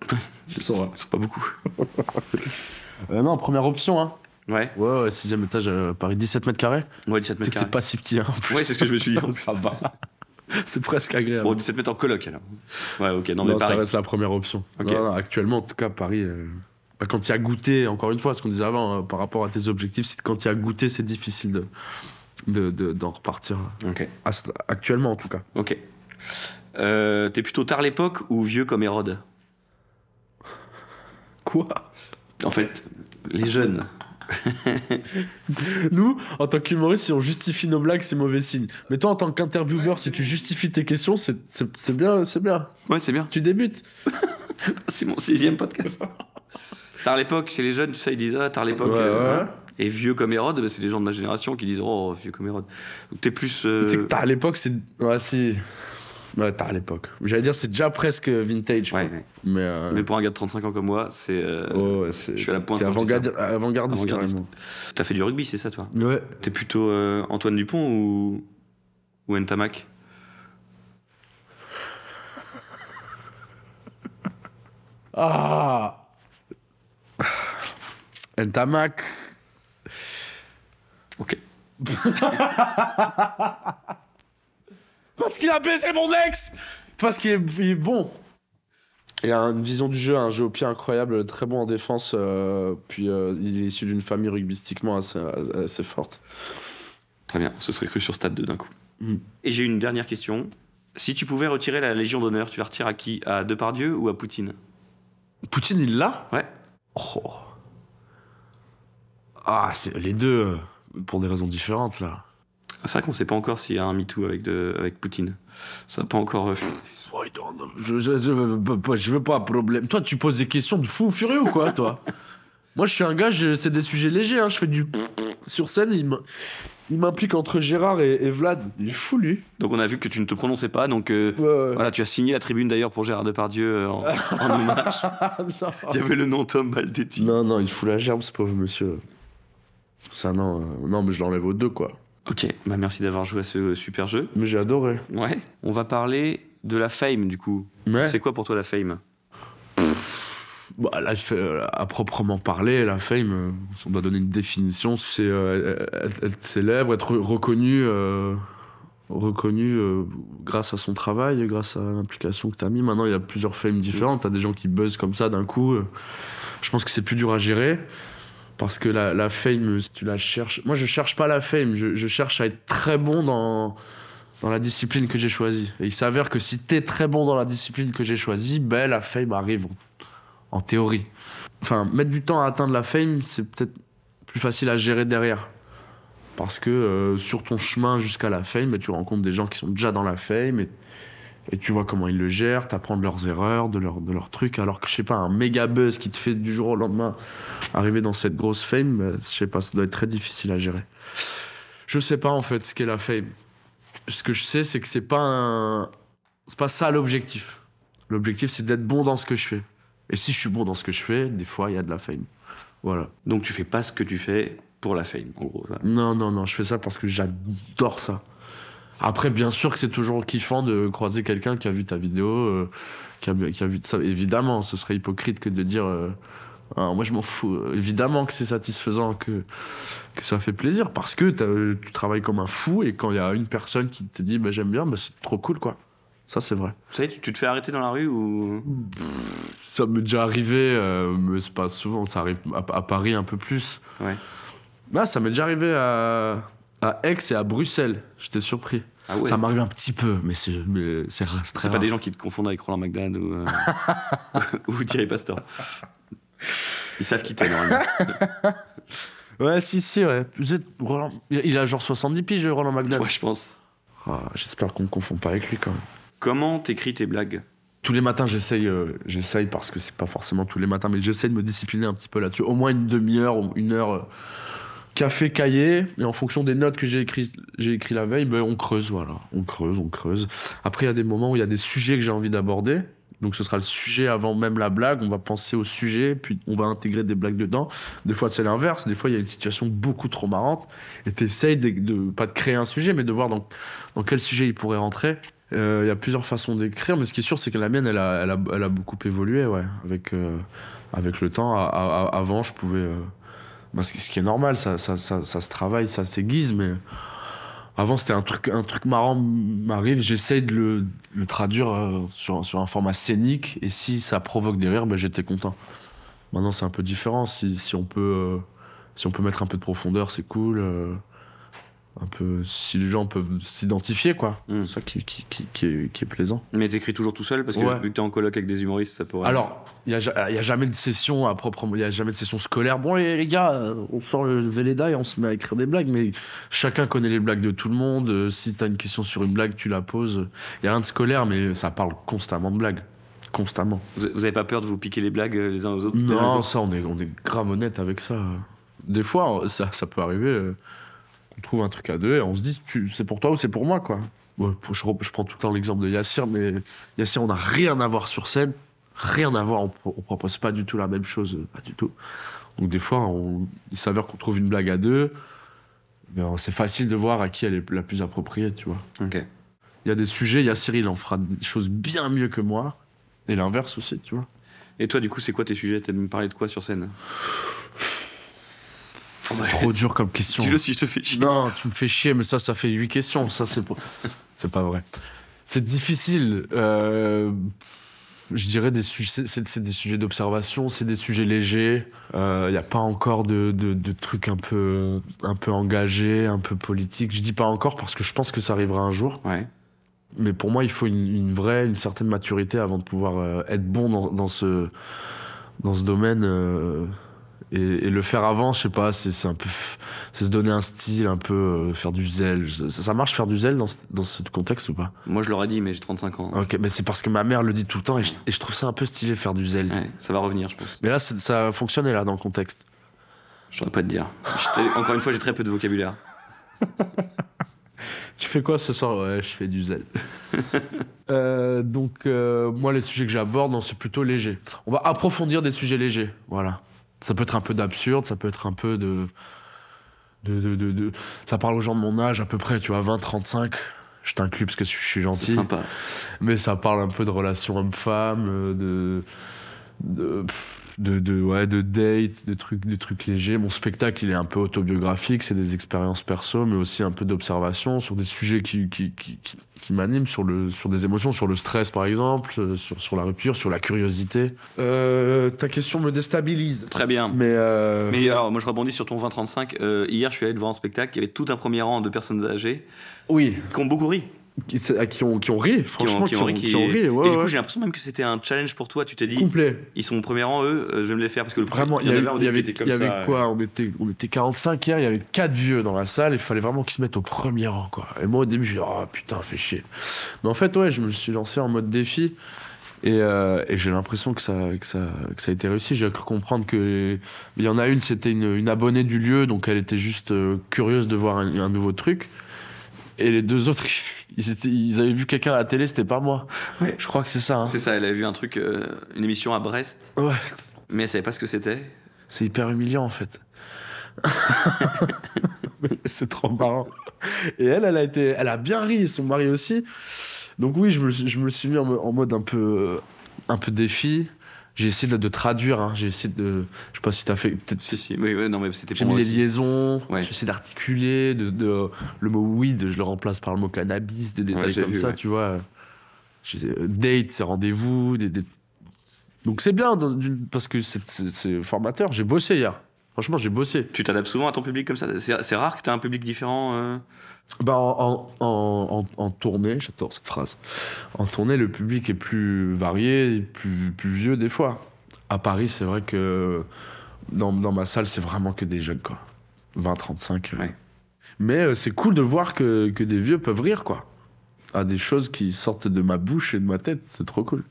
tu sauras. C'est pas beaucoup. Euh, non, première option, hein. Ouais, Ouais, ouais, sixième étage, euh, Paris, 17 mètres carrés. ouais 17 Tu sais mètres que c'est carrés. pas si petit, hein. en plus. Ouais, c'est ce que je me suis dit. ça va. c'est presque agréable. Bon, 17 mètres en coloc alors. Ouais, ok, non, non, mais ça pareil. reste la première option. Ok. Non, non, actuellement, en tout cas, Paris. euh, bah, quand il y a goûté, encore une fois, ce qu'on disait avant, hein, par rapport à tes objectifs, c'est quand il y a goûté, c'est difficile de, de, de- d'en repartir. Ok, À actuellement, en tout cas. ok. Euh, t'es plutôt tard l'époque ou vieux comme Hérode? Quoi? En fait, les jeunes. Nous, en tant qu'humoriste, si on justifie nos blagues, c'est mauvais signe. Mais toi, en tant qu'intervieweur, si tu justifies tes questions, c'est, c'est, c'est bien, c'est bien. Ouais, c'est bien. Tu débutes. C'est mon sixième podcast. Tard l'époque, chez les jeunes, tu sais, ils disent Ah, tard l'époque. Ouais, euh, ouais. Et vieux comme Hérode, c'est les gens de ma génération qui disent Oh, vieux comme Hérode. Donc t'es plus. euh, C'est que t'as à l'époque, c'est. Ouais, si. Ouais, t'as à l'époque. J'allais dire, c'est déjà presque vintage. quoi. Ouais, ouais. Mais. euh, Mais pour un gars de 35 ans comme moi, c'est. euh, oh, ouais, c'est. je suis à la pointe t'es avant-gardiste, carrément. T'as fait du rugby, c'est ça, toi? Ouais. T'es plutôt euh, Antoine Dupont ou. ou Ntamak Ah Ntamak. Ok. Parce qu'il a baisé mon ex Parce qu'il est, il est bon. Il a une vision du jeu, un jeu au pied incroyable, très bon en défense. euh, puis euh, il est issu d'une famille rugbystiquement assez, assez forte. Très bien, ce serait cru sur Stade 2 d'un coup. Mm. Et j'ai une dernière question. Si tu pouvais retirer la Légion d'honneur, tu la retires à qui? À Depardieu ou à Poutine? Poutine, il l'a? Ouais. Oh. Ah, c'est les deux, pour des raisons différentes, là. C'est vrai qu'on sait pas encore s'il y a un MeToo avec, de, avec Poutine. Ça n'a pas encore. euh, je, je, je, veux pas- je veux pas problème. Toi, tu poses des questions de fou furieux ou quoi, toi? Moi, je suis un gars, c'est des sujets légers. hein, Je fais du sur scène. Il m'im- il m'implique entre Gérard et, et Vlad. Il est fou, lui. Donc on a vu que tu ne te prononçais pas, donc euh, Ouais, ouais. voilà, tu as signé la tribune d'ailleurs pour Gérard Depardieu euh, en, en hommage. Il y avait le nom Tom Baldetti. non, non, il fout la gerbe, ce pauvre monsieur. Ça, non, euh, non, mais je l'enlève aux deux, quoi. Ok, bah merci d'avoir joué à ce super jeu. Mais j'ai adoré. Ouais. On va parler de la fame du coup. Mais C'est quoi pour toi la fame? Bah, là, euh, à proprement parler, la fame, euh, on doit donner une définition, c'est euh, être, être célèbre, être reconnu, euh, reconnu euh, grâce à son travail, grâce à l'implication que tu as mis. Maintenant, il y a plusieurs fames différentes. Tu as des gens qui buzzent comme ça d'un coup. euh, je pense que c'est plus dur à gérer. Parce que la, fame, si tu la cherches. Moi, je cherche pas la fame. Je, cherche à être très bon dans, dans la discipline que j'ai choisie. Et il s'avère que si t'es très bon dans la discipline que j'ai choisie, ben la fame arrive en théorie. Enfin, mettre du temps à atteindre la fame, c'est peut-être plus facile à gérer derrière. Parce que euh, sur ton chemin jusqu'à la fame, ben, tu rencontres des gens qui sont déjà dans la fame et tu vois comment ils le gèrent, t'apprends de leurs erreurs, de, leurs de trucs. Alors que, je sais pas, un méga buzz qui te fait du jour au lendemain arriver dans cette grosse fame, ben, je sais pas, ça doit être très difficile à gérer. Je sais pas en fait ce qu'est la fame. Ce que je sais, c'est que c'est pas un... C'est pas ça l'objectif. L'objectif, c'est d'être bon dans ce que je fais. Et si je suis bon dans ce que je fais, des fois, il y a de la fame. Voilà. Donc tu fais pas ce que tu fais pour la fame, en gros. Non, non, non, je fais ça parce que j'adore ça. Après, bien sûr que c'est toujours kiffant de croiser quelqu'un qui a vu ta vidéo, euh, qui, a, qui a vu ça. Évidemment, ce serait hypocrite que de dire. euh, Ah, moi, je m'en fous. Évidemment que c'est satisfaisant, que, que ça fait plaisir parce que tu travailles comme un fou et quand il y a une personne qui te dit bah, j'aime bien, bah, c'est trop cool, quoi. Ça, c'est vrai. Vous savez, tu, tu te fais arrêter dans la rue ou? Ça m'est déjà arrivé, euh, mais c'est pas souvent, ça arrive à, à Paris un peu plus. Ouais. Là, ça m'est déjà arrivé à, à Aix et à Bruxelles. J'étais surpris. Ah ouais. Ça m'arrive un petit peu, mais c'est c'est c'est pas des gens qui te confondent avec Roland McDan ou, euh, ou Thierry Pastor. Ils savent qui t'es normalement. Ouais, si, si, ouais. Vous êtes- Roland- Il a genre 70 piges, Roland McDonald. Ouais, je pense. Ah, J'espère qu'on ne confond pas avec lui quand même. Comment t'écris tes blagues? Tous les matins, j'essaye, euh, j'essaye parce que c'est pas forcément tous les matins, mais j'essaye de me discipliner un petit peu là-dessus. Au moins une demi-heure une heure euh, café, cahier, et en fonction des notes que j'ai écrit, j'ai écrit la veille, ben, on creuse, voilà. On creuse, on creuse. Après, il y a des moments où il y a des sujets que j'ai envie d'aborder. Donc ce sera le sujet avant même la blague, on va penser au sujet, puis on va intégrer des blagues dedans. Des fois c'est l'inverse, des fois il y a une situation beaucoup trop marrante, et t'essayes de, pas de créer un sujet, mais de voir dans, dans quel sujet il pourrait rentrer. Euh, Il y a plusieurs façons d'écrire, mais ce qui est sûr, c'est que la mienne, elle a, elle elle a beaucoup évolué, ouais, avec, euh, avec le temps. Avant, je pouvais. euh, bah, ce, qui- est normal, ça, ça, ça, ça se travaille, ça s'aiguise, mais avant, c'était un truc, un truc marrant m'arrive, j'essaye de le, le traduire euh, sur, sur un format scénique, et si ça provoque des rires, ben, j'étais content. Maintenant, c'est un peu différent. Si, si, on peut, euh, si on peut mettre un peu de profondeur, c'est cool. Un peu, si les gens peuvent s'identifier, quoi. Mm. C'est ça qui, qui, qui, qui est, qui est plaisant. Mais t'écris toujours tout seul parce que Ouais. vu que t'es en coloc avec des humoristes, ça pourrait. Alors, il n'y a, ja- y a jamais de session à proprement, il y a jamais de session scolaire. Bon, les, les gars, euh, on sort le Véleda et on se met à écrire des blagues, mais chacun connaît les blagues de tout le monde. Euh, Si tu as une question sur une blague, tu la poses. Il n'y a rien de scolaire, mais ça parle constamment de blagues. constamment. Vous avez pas peur de vous piquer les blagues euh, les uns aux autres aux Non, autres ça, on est, on est grave honnête avec ça. Des fois, ça, ça peut arriver qu'on trouve un truc à deux et on se dit c'est pour toi ou c'est pour moi, quoi. Je, re- je prends tout le temps l'exemple de Yassir, mais Yassir, on n'a rien à voir sur scène. Rien à voir, on, on propose pas du tout la même chose, euh, pas du tout. Donc des fois, on- il s'avère qu'on trouve une blague à deux, mais euh, c'est facile de voir à qui elle est la plus appropriée, tu vois. Ok. Il y a des sujets, Yassir, il en fera des choses bien mieux que moi, et l'inverse aussi, tu vois. Et toi, du coup, c'est quoi tes sujets? T'aimes me parler de quoi sur scène? C'est Ouais. trop dur comme question. Dis-le si je te fais chier. Non, tu me fais chier, mais ça, ça fait huit questions. Ça, c'est pas, c'est pas vrai. C'est difficile. euh, je dirais des sujets, c'est- des sujets d'observation, c'est des sujets légers. Il n'y a pas encore de, de- de trucs un peu, un peu engagés, un peu politiques. Je dis pas encore parce que je pense que ça arrivera un jour. Ouais. Mais pour moi, il faut une, une vraie, une certaine maturité avant de pouvoir euh, être bon dans, dans ce, dans ce domaine. euh, et, et le faire avant, je sais pas, c'est un peu, c'est se donner un style, un peu euh, faire du zèle. Ça, ça marche faire du zèle dans ce, dans ce contexte ou pas? Moi, je l'aurais dit, mais j'ai 35 ans. Ok, mais c'est parce que ma mère le dit tout le temps et je, et je trouve ça un peu stylé faire du zèle. Ouais, ça va revenir, je pense. Mais là, ça a fonctionné là dans le contexte. Je saurais pas te dire. Encore une fois, j'ai très peu de vocabulaire. Tu fais quoi ce soir? Ouais, je fais du zèle. Euh, donc, euh, moi, les sujets que j'aborde, c'est plutôt léger. On va approfondir des sujets légers. Voilà. Ça peut être un peu d'absurde, ça peut être un peu de. De, de, de, de- Ça parle aux gens de mon âge, à peu près, tu vois, 20, 35. Je t'inclus parce que je suis C'est gentil. sympa. Mais ça parle un peu de relations hommes-femmes, euh, de. de de, de, ouais, de dates, de trucs, de trucs légers. Mon spectacle, il est un peu autobiographique, c'est des expériences perso, mais aussi un peu d'observation sur des sujets qui, qui, qui, qui, qui m'animent, sur, le, sur des émotions, sur le stress par exemple, euh, sur, sur la rupture, sur la curiosité. Euh, ta question me déstabilise. Très bien. Mais, euh, Mais alors, moi, je rebondis sur ton 20-35. Euh, hier, je suis allé voir un spectacle. Il y avait tout un premier rang de personnes âgées oui, qui ont beaucoup ri. Qui, ont, qui ont ri, franchement, qui ont, ri, qui ont ri, ouais, Et du coup, ouais. j'ai l'impression même que c'était un challenge pour toi. Tu t'es dit, complet. ils sont au premier rang, eux, euh, je vais me les faire. Parce que le premier- Vraiment, il y, avait, y avait, il y avait ça, quoi on était, on était 45 hier, il y avait 4 vieux dans la salle, il fallait vraiment qu'ils se mettent au premier rang, quoi. Et moi, au début, je dis, oh putain, fais chier. Mais en fait, ouais, je me suis lancé en mode défi. Et, euh, et j'ai l'impression que ça, que, ça, que ça a été réussi. J'ai cru comprendre que. Il y en a une, c'était une, une abonnée du lieu, donc elle était juste euh, curieuse de voir un, un nouveau truc. Et les deux autres, ils, étaient- ils avaient vu quelqu'un à la télé, c'était pas moi. Ouais. Je crois que c'est ça. hein. C'est ça, elle avait vu un truc, euh, une émission à Brest, Ouais, mais elle savait pas ce que c'était. C'est hyper humiliant en fait. C'est trop marrant. Et elle, elle a été, elle a bien ri, son mari aussi. Donc oui, je me, suis- je me suis mis en, en mode un peu, un peu défi. J'ai essayé de, de traduire. hein. J'ai essayé de, je sais pas si t'as fait. peut-être- Si, si, oui, oui, non, mais c'était J'ai mis aussi. liaisons. Ouais. J'ai essayé d'articuler. De, de- le mot weed, je le remplace par le mot cannabis, des détails comme vu, ça, ouais. tu vois. Euh, Date, c'est rendez-vous. Des, des- Donc c'est bien parce que c'est formateur. J'ai bossé hier. Franchement, j'ai bossé. Tu t'adaptes souvent à ton public comme ça? C'est rare que tu as un public différent euh? Bah, en, en, en, en- en tournée, j'adore cette phrase. En tournée, le public est plus varié, plus, plus vieux des fois. À Paris, c'est vrai que dans, dans ma salle, c'est vraiment que des jeunes, quoi. 20, 35. euh. Ouais. Mais euh, c'est cool de voir que, que des vieux peuvent rire, quoi. À des choses qui sortent de ma bouche et de ma tête, c'est trop cool.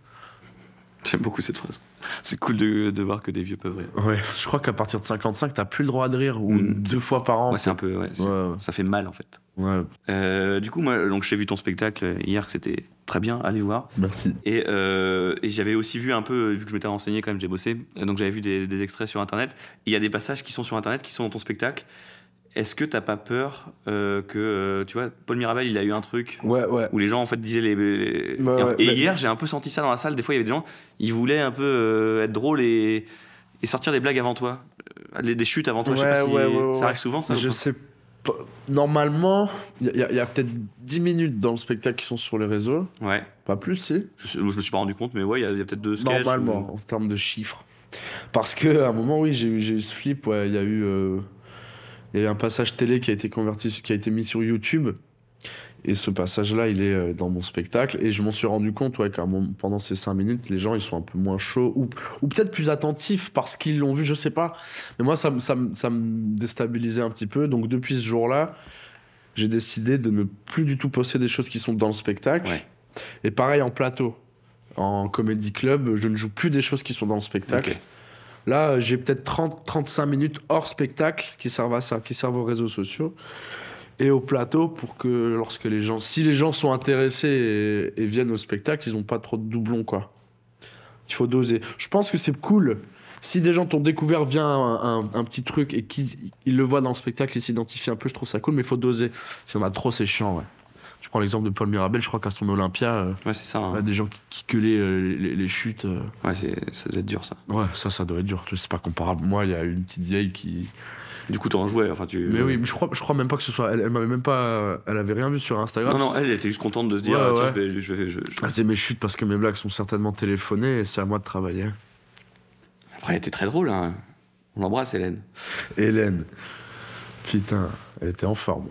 J'aime beaucoup cette phrase. C'est cool de, de voir que des vieux peuvent rire. Ouais, je crois qu'à partir de 55, t'as plus le droit de rire, ou Mm. deux fois par an. Ouais, c'est un peu. ouais, c'est- Ouais, Ça fait mal en fait. ouais. Euh, du coup, moi, donc j'ai vu ton spectacle hier, que c'était très bien, allez voir. Merci. Et, euh, et j'avais aussi vu un peu, vu que je m'étais renseigné quand même, j'ai bossé, euh, donc j'avais vu des, des extraits sur internet. Il y a des passages qui sont sur internet, qui sont dans ton spectacle. Est-ce que t'as pas peur euh, que, euh, tu vois, Paul Mirabel, il a eu un truc Ouais, ouais. où les gens en fait disaient les. les- Ouais, et, hier, j'ai un peu senti ça dans la salle. Des fois, il y avait des gens, ils voulaient un peu euh, être drôles et, et sortir des blagues avant toi, des, des chutes avant toi. je sais pas si ça arrive souvent, ça. Je sais pas. Normalement, il y a, peut-être 10 minutes dans le spectacle qui sont sur les réseaux. Ouais. Pas plus, si. Je, je me suis pas rendu compte, mais ouais, il y a, peut-être deux sketchs. Normalement, en termes de chiffres. Parce que à un moment, oui, j'ai eu, j'ai eu ce flip. ouais, Il y a eu, euh, il y a eu un passage télé qui a été converti, qui a été mis sur YouTube. Et ce passage-là, il est euh, dans mon spectacle. Et je m'en suis rendu compte, ouais, moment- pendant ces 5 minutes, les gens, ils sont un peu moins chauds. Ou, ou peut-être plus attentifs parce qu'ils l'ont vu, je sais pas. Mais moi, ça, me- ça, me- ça me déstabilisait un petit peu. Donc, depuis ce jour-là, j'ai décidé de ne plus du tout poster des choses qui sont dans le spectacle. Ouais. Et pareil en plateau. En comédie club, je ne joue plus des choses qui sont dans le spectacle. Là, j'ai peut-être 30-35 minutes hors spectacle qui servent à ça, qui servent aux réseaux sociaux et au plateau pour que lorsque les gens, si les gens sont intéressés et, viennent au spectacle, ils n'ont pas trop de doublons, quoi. Il faut doser. Je pense que c'est cool. Si des gens t'ont découvert via un, un- petit truc et qu'ils ils le voient dans le spectacle, ils s'identifient un peu, je trouve ça cool, mais il faut doser. Si on a trop, c'est chiant, ouais. Je prends l'exemple de Paul Mirabel, je crois qu'à son Olympia, euh, Ouais, ça. il y hein. a des gens qui, qui gueulaient euh, les, les chutes. euh. Ouais, c'est- ça doit être dur, ça. Ouais, ça, ça doit être dur. C'est pas comparable. Moi, il y a une petite vieille qui. Du coup, t'en jouais. Enfin, tu... Mais oui, mais je crois, je crois même pas que ce soit. Elle, elle m'avait même pas. Elle avait rien vu sur Instagram. Non, non, elle, elle était juste contente de se dire, Ouais, tiens, ouais. je vais- je faisait mes chutes parce que mes blagues sont certainement téléphonées et c'est à moi de travailler. Après, elle était très drôle. Hein. On l'embrasse, Hélène. Hélène. Putain, elle était en forme.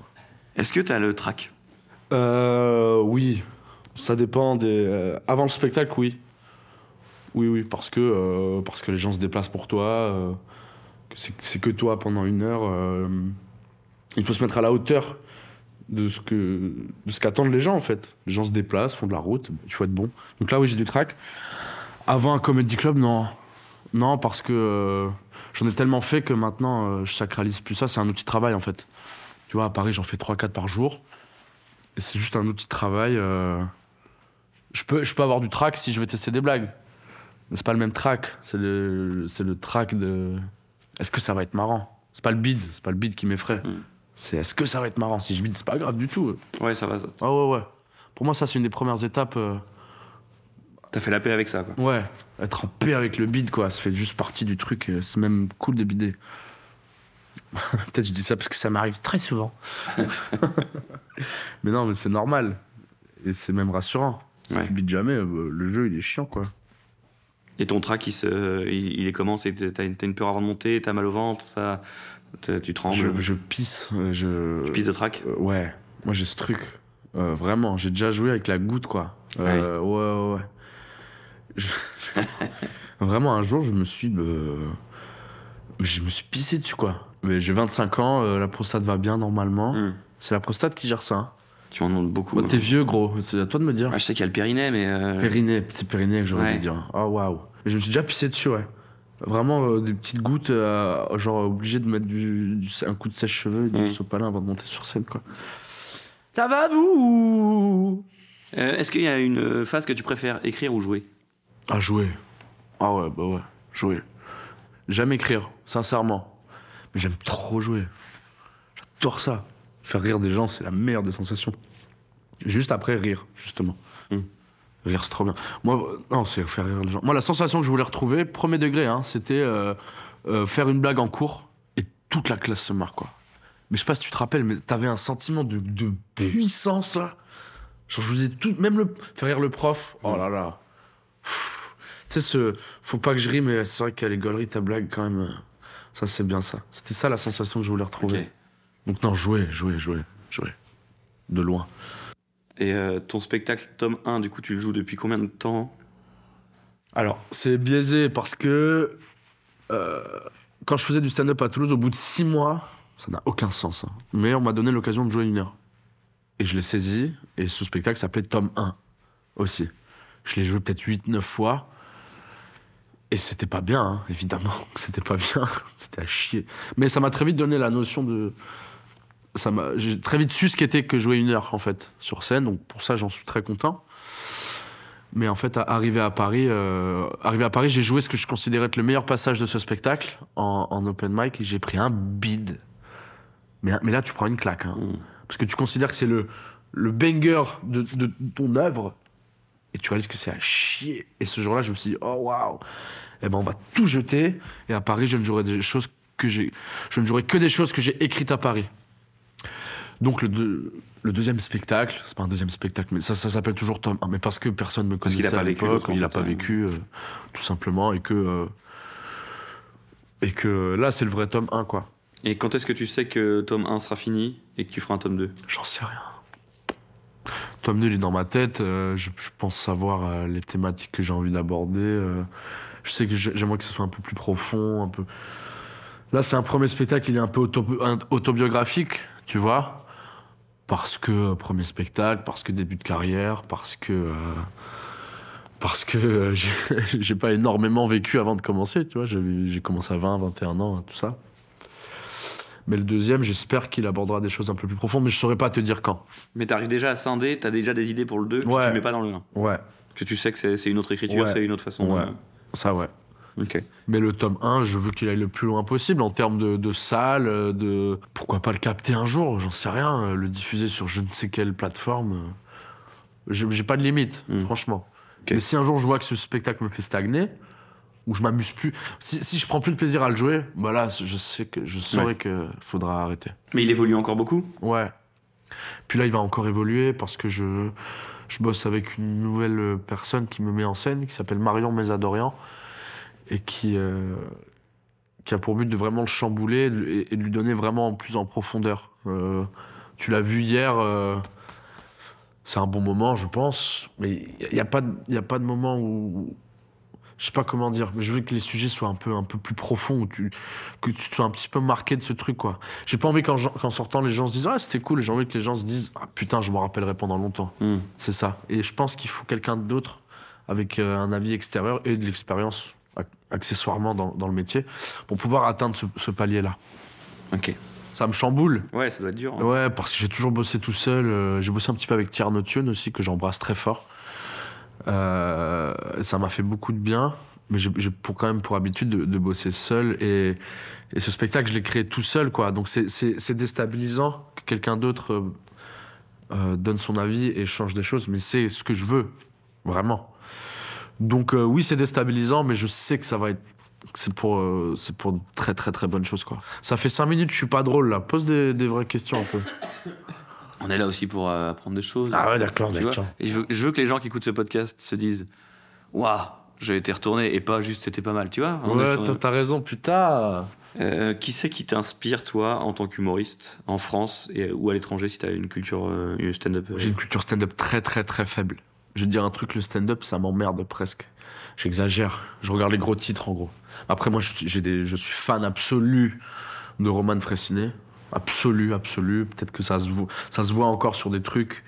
Est-ce que t'as le track Euh. Oui. Ça dépend des. euh, avant le spectacle, oui. Oui, oui, parce que, euh, parce que les gens se déplacent pour toi. euh, c'est que toi pendant une heure. il faut se mettre à la hauteur de ce que de ce qu'attendent les gens en fait. Les gens se déplacent, font de la route, il faut être bon. Donc là oui j'ai du track. Avant un comedy club non, non parce que j'en ai tellement fait que maintenant je sacralise plus ça. C'est un outil de travail en fait. Tu vois à Paris j'en fais 3-4 par jour. C'est juste un outil de travail. euh, Je peux je peux avoir du track si je vais tester des blagues. Mais c'est pas le même track. C'est le c'est le track de. Est-ce que ça va être marrant? C'est pas le bid, c'est pas le bid qui m'effraie. Mm. C'est est-ce que ça va être marrant? Si je bide, c'est pas grave du tout. Ouais, ça va. ça. Ah ouais, ouais. Pour moi, ça, c'est une des premières étapes. euh, T'as fait la paix avec ça, quoi. ouais, être en paix avec le bide, quoi. Ça fait juste partie du truc. euh, C'est même cool de bider. Peut-être je dis ça parce que ça m'arrive très souvent. mais non, mais c'est normal. Et c'est même rassurant. Si Ouais. tu bides jamais, euh, le jeu, il est chiant, quoi. Et ton track, il, se, il, il est comment? C'est que T'as une, peur avant de monter, t'as mal au ventre, ça, tu trembles, Je, je pisse. euh, Je... tu pisses de track Euh, ouais, moi j'ai ce truc. Euh, vraiment, j'ai déjà joué avec la goutte, quoi. Euh, ouais, ouais, ouais. Je- vraiment, un jour, je me suis. euh, Je me suis pissé dessus, quoi. Mais j'ai 25 ans, euh, la prostate va bien normalement. Hmm. C'est la prostate qui gère ça. hein. Tu en demandes beaucoup. Moi, hein. t'es vieux, gros. C'est à toi de me dire. Ah, je sais qu'il y a le périnée, mais. euh, Périnée, c'est périnée que j'aurais Ouais. dû dire. Oh, waouh. Je me suis déjà pissé dessus, ouais. Vraiment, euh, des petites gouttes, euh, genre obligé de mettre du, du- un coup de sèche-cheveux et du Mm. sopalin avant de monter sur scène, quoi. Ça va, vous? Euh, Est-ce qu'il y a une phase que tu préfères, écrire ou jouer? Ah, jouer. Ah ouais, bah ouais, jouer. J'aime écrire, sincèrement. Mais j'aime trop jouer. J'adore ça. Faire rire des gens, c'est la meilleure des sensations. Juste après, rire, justement. Mm. Rire, c'est trop bien. Moi, euh, non, c'est faire rire les gens. Moi, la sensation que je voulais retrouver, premier degré, hein, c'était euh, euh, faire une blague en cours et toute la classe se marre, quoi. Mais je sais pas si tu te rappelles, mais t'avais un sentiment de, de puissance, là. Genre, je vous ai tout, même le, faire rire le prof, oh là là. Tu sais, ce, faut pas que je rie, mais c'est vrai qu'à les gauleries, ta blague, quand même, ça, c'est bien ça. C'était ça la sensation que je voulais retrouver. Donc, non, jouer, jouer, jouer, jouer. De loin. Et euh, ton spectacle tome 1, du coup, tu le joues depuis combien de temps? Alors, c'est biaisé parce que euh, quand je faisais du stand-up à Toulouse, au bout de six mois, ça n'a aucun sens. hein. Mais on m'a donné l'occasion de jouer une heure. Et je l'ai saisi, et ce spectacle s'appelait Tome 1 aussi. Je l'ai joué peut-être 8-9 fois. Et c'était pas bien, hein, évidemment. C'était pas bien. c'était à chier. Mais ça m'a très vite donné la notion de. Ça m'a, j'ai très vite su ce qu'était que jouer une heure, en fait, sur scène. Donc pour ça, j'en suis très content. Mais en fait, arrivé à Paris, euh, arrivé à Paris, j'ai joué ce que je considérais être le meilleur passage de ce spectacle en, en open mic et j'ai pris un bide. Mais, mais là, tu prends une claque. hein. Mm. Parce que tu considères que c'est le, le banger de, de ton œuvre et tu réalises que c'est à chier. Et ce jour-là, je me suis dit, oh waouh, eh ben on va tout jeter. Et à Paris, je ne jouerai des choses que j'ai, je ne jouerai que des choses que j'ai écrites à Paris. Donc le, deux- le deuxième spectacle, c'est pas un deuxième spectacle, mais ça, ça s'appelle toujours Tom 1, mais parce que personne me Parce connaissait qu'il a pas à vécu l'autre, il a fait, pas vécu, euh, tout simplement, et que euh, et que là c'est le vrai tome 1 quoi. Et quand est-ce que tu sais que tome 1 sera fini et que tu feras un tome 2 J'en sais rien. Tome 2 il est dans ma tête, euh, je, pense savoir euh, les thématiques que j'ai envie d'aborder. euh, je sais que j'ai- j'aimerais que ce soit un peu plus profond, un peu. Là c'est un premier spectacle, il est un peu autobiographique, tu vois. Parce que premier spectacle, parce que début de carrière, parce que Parce que j'ai pas énormément vécu avant de commencer, tu vois. J'ai commencé à 20, 21 ans, tout ça. Mais le deuxième, j'espère qu'il abordera des choses un peu plus profondes, mais je saurais pas te dire quand. Mais t'arrives déjà à scinder, t'as déjà des idées pour le 2 que Ouais. tu mets pas dans le 1. Ouais, Que tu sais que c'est une autre écriture, Ouais. c'est une autre façon. Ouais. euh, ça ouais. Ok. Mais le tome 1, je veux qu'il aille le plus loin possible en termes de, de salles, euh, de... Pourquoi pas le capter un jour, j'en sais rien, euh, le diffuser sur je ne sais quelle plateforme. euh, J'ai pas de limite, Mm. franchement. Ok. Mais si un jour je vois que ce spectacle me fait stagner, ou je m'amuse plus, si, si je prends plus de plaisir à le jouer, bah là, je sais que je saurais Ouais. que faudra arrêter. Mais il évolue encore beaucoup? Ouais. Puis là, il va encore évoluer parce que je, je bosse avec une nouvelle personne qui me met en scène, qui s'appelle Marion Mésadorian, et qui, euh, qui a pour but de vraiment le chambouler et, et de lui donner vraiment plus en profondeur. Euh, tu l'as vu hier, euh, c'est un bon moment, je pense, mais il n'y a, pas de- y a pas de moment où. Je sais pas comment dire, mais je veux que les sujets soient un peu, un peu plus profonds, tu, que tu sois un petit peu marqué de ce truc, quoi. J'ai pas envie qu'en sortant, les gens se disent Ah, c'était cool. J'ai envie que les gens se disent Ah, putain, je m'en rappellerai pendant longtemps. Hmm. C'est ça. Et je pense qu'il faut quelqu'un d'autre avec euh, un avis extérieur et de l'expérience ac- accessoirement dans, dans le métier pour pouvoir atteindre ce, ce palier-là. Ok. Ça me chamboule. Ouais, ça doit être dur. hein. Ouais, parce que j'ai toujours bossé tout seul. euh, j'ai bossé un petit peu avec Thierry Notion aussi, que j'embrasse très fort. Euh, ça m'a fait beaucoup de bien, mais j'ai pour, quand même pour habitude de, bosser seul. Et, ce spectacle, je l'ai créé tout seul, quoi. Donc c'est- déstabilisant que quelqu'un d'autre euh, euh, donne son avis et change des choses, mais c'est ce que je veux, vraiment. Donc oui, c'est déstabilisant, mais je sais que ça va être. C'est pour, c'est pour de très très très bonnes choses quoi. Ça fait 5 minutes, je suis pas drôle là. Pose des vraies questions un peu. On est là aussi pour euh, apprendre des choses. Ah ouais, d'accord, vois Et je veux, je veux que les gens qui écoutent ce podcast se disent Waouh, j'ai été retourné et pas juste c'était pas mal, tu vois Ouais, sur- t'as raison, putain. Euh, Qui c'est qui t'inspire, toi, en tant qu'humoriste, en France et, ou à l'étranger, si t'as une culture euh, stand-up euh, J'ai une culture stand-up très très très faible. Je vais te dire un truc, le stand-up, ça m'emmerde presque. J'exagère. Je regarde les gros titres en gros. Après, moi, je, suis- j'ai des, je suis fan absolu de Roman Fressinet. Absolu, absolu. Peut-être que ça se, voit, ça se voit encore sur des trucs.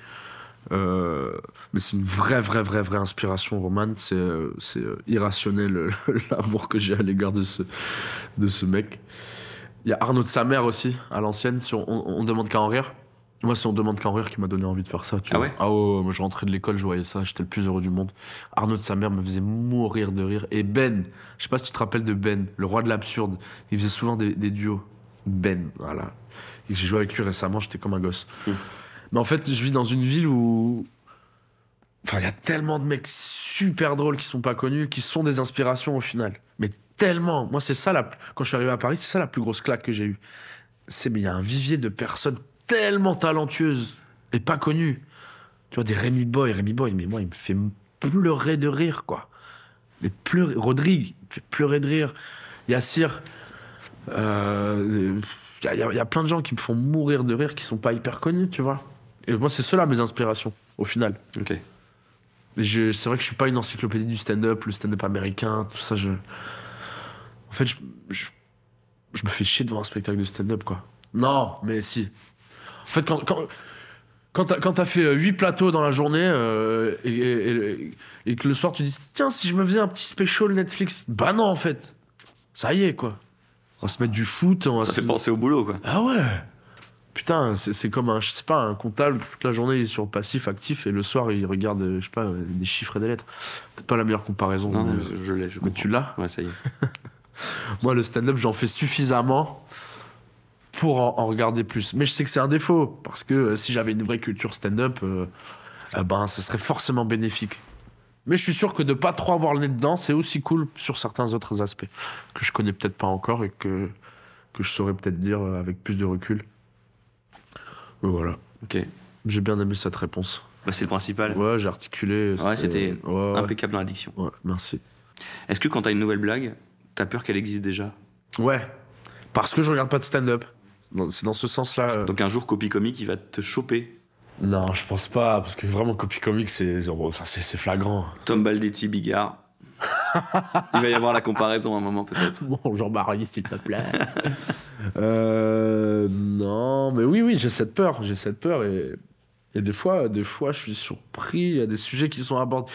Euh, mais c'est une vraie, vraie, vraie, vraie inspiration, Roman. C'est, euh, euh, irrationnel l'amour que j'ai à l'égard de ce, de ce mec. Il y a Arnaud de sa mère aussi, à l'ancienne, on, on demande qu'à en rire. Moi, c'est On demande qu'à en rire qui m'a donné envie de faire ça. Tu Ah vois. ouais? Ah ouais, ouais, moi je rentrais de l'école, je voyais ça, j'étais le plus heureux du monde. Arnaud de sa mère me faisait mourir de rire. Et Ben, je sais pas si tu te rappelles de Ben, le roi de l'absurde. Il faisait souvent des, des duos. Ben, voilà. Et j'ai joué avec lui récemment, j'étais comme un gosse. Hmm. Mais en fait, je vis dans une ville où. Enfin, il y a tellement de mecs super drôles qui sont pas connus, qui sont des inspirations au final. Mais tellement. Moi, c'est ça, la... quand je suis arrivé à Paris, c'est ça la plus grosse claque que j'ai eue. C'est, mais il y a un vivier de personnes tellement talentueuses et pas connues. Tu vois, des Rémi Boy, Rémi Boy, mais moi, il me fait pleurer de rire, quoi. Mais pleurer. Rodrigue, il me fait pleurer de rire. Yassir. Euh, Il y, a- y plein de gens qui me font mourir de rire qui sont pas hyper connus, tu vois. Et moi, c'est cela mes inspirations, au final. Ok. C'est vrai que je suis pas une encyclopédie du stand-up, le stand-up américain, tout ça. Je... En fait, je, je, je me fais chier devant un spectacle de stand-up, quoi. Non, mais si. En fait, quand, quand, quand t'as fait 8 plateaux dans la journée euh, et, et- et- et que le soir tu dis tiens, si je me faisais un petit special Netflix, bah non, en fait. Ça y est, quoi. On se mettre du foot, on Ça se- fait penser au boulot, quoi. ah ouais Putain, c'est c'est comme un, je sais pas, un comptable, toute la journée il est sur passif, actif, et le soir il regarde, je sais pas, des chiffres et des lettres. C'est pas la meilleure comparaison. Non, mais, je, l'ai, je comprends. tu l'as. Ouais, ça y est. Moi, le stand-up, j'en fais suffisamment pour en, en regarder plus. Mais je sais que c'est un défaut, parce que euh, si j'avais une vraie culture stand-up, euh, eh ben, ce serait forcément bénéfique. Mais je suis sûr que de pas trop avoir le nez dedans, c'est aussi cool sur certains autres aspects que je connais peut-être pas encore et que, que je saurais peut-être dire avec plus de recul. Mais voilà. Ok. J'ai bien aimé cette réponse. Bah, c'est le principal. Ouais, j'ai articulé. Ouais, c'était ouais. Impeccable dans l'addiction. Ouais, merci. Est-ce que quand t'as une nouvelle blague, t'as peur qu'elle existe déjà? Ouais. Parce que je regarde pas de stand-up. C'est dans ce sens-là. euh. Donc un jour, Copy Comic, il va te choper. Non, je pense pas, parce que vraiment, copie comique, c'est flagrant. Tom Baldetti, Bigard. il va y avoir la comparaison à un moment, peut-être. Bon, Jean-Marie, s'il te plaît. euh, non, mais oui, oui, j'ai cette peur, j'ai cette peur et Et des fois, des fois, je suis surpris. Il y a des sujets qui sont abordés.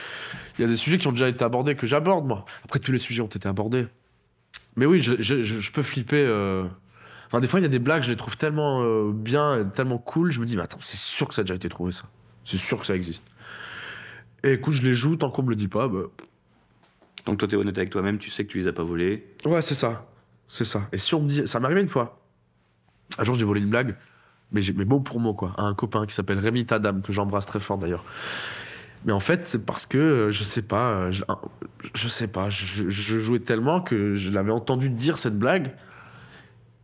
Il y a des sujets qui ont déjà été abordés que j'aborde, moi. Après, tous les sujets ont été abordés. Mais oui, je, je- je- je peux flipper. euh. Enfin, des fois, il y a des blagues, je les trouve tellement euh, bien, tellement cool. Je me dis, mais attends, c'est sûr que ça a déjà été trouvé, ça. C'est sûr que ça existe. Et écoute, je les joue tant qu'on me le dit pas. Bah... Donc toi, t'es honnête avec toi-même, tu sais que tu les as pas volés. Ouais, c'est ça. C'est ça. Et si on me dit. Ça m'est arrivé une fois. Un jour, j'ai volé une blague, mais, mais mot pour mot, quoi, à un copain qui s'appelle Rémi Tadam, que j'embrasse très fort d'ailleurs. Mais en fait, c'est parce que, euh, je sais pas, euh, je, je sais pas, je, je jouais tellement que je l'avais entendu dire cette blague.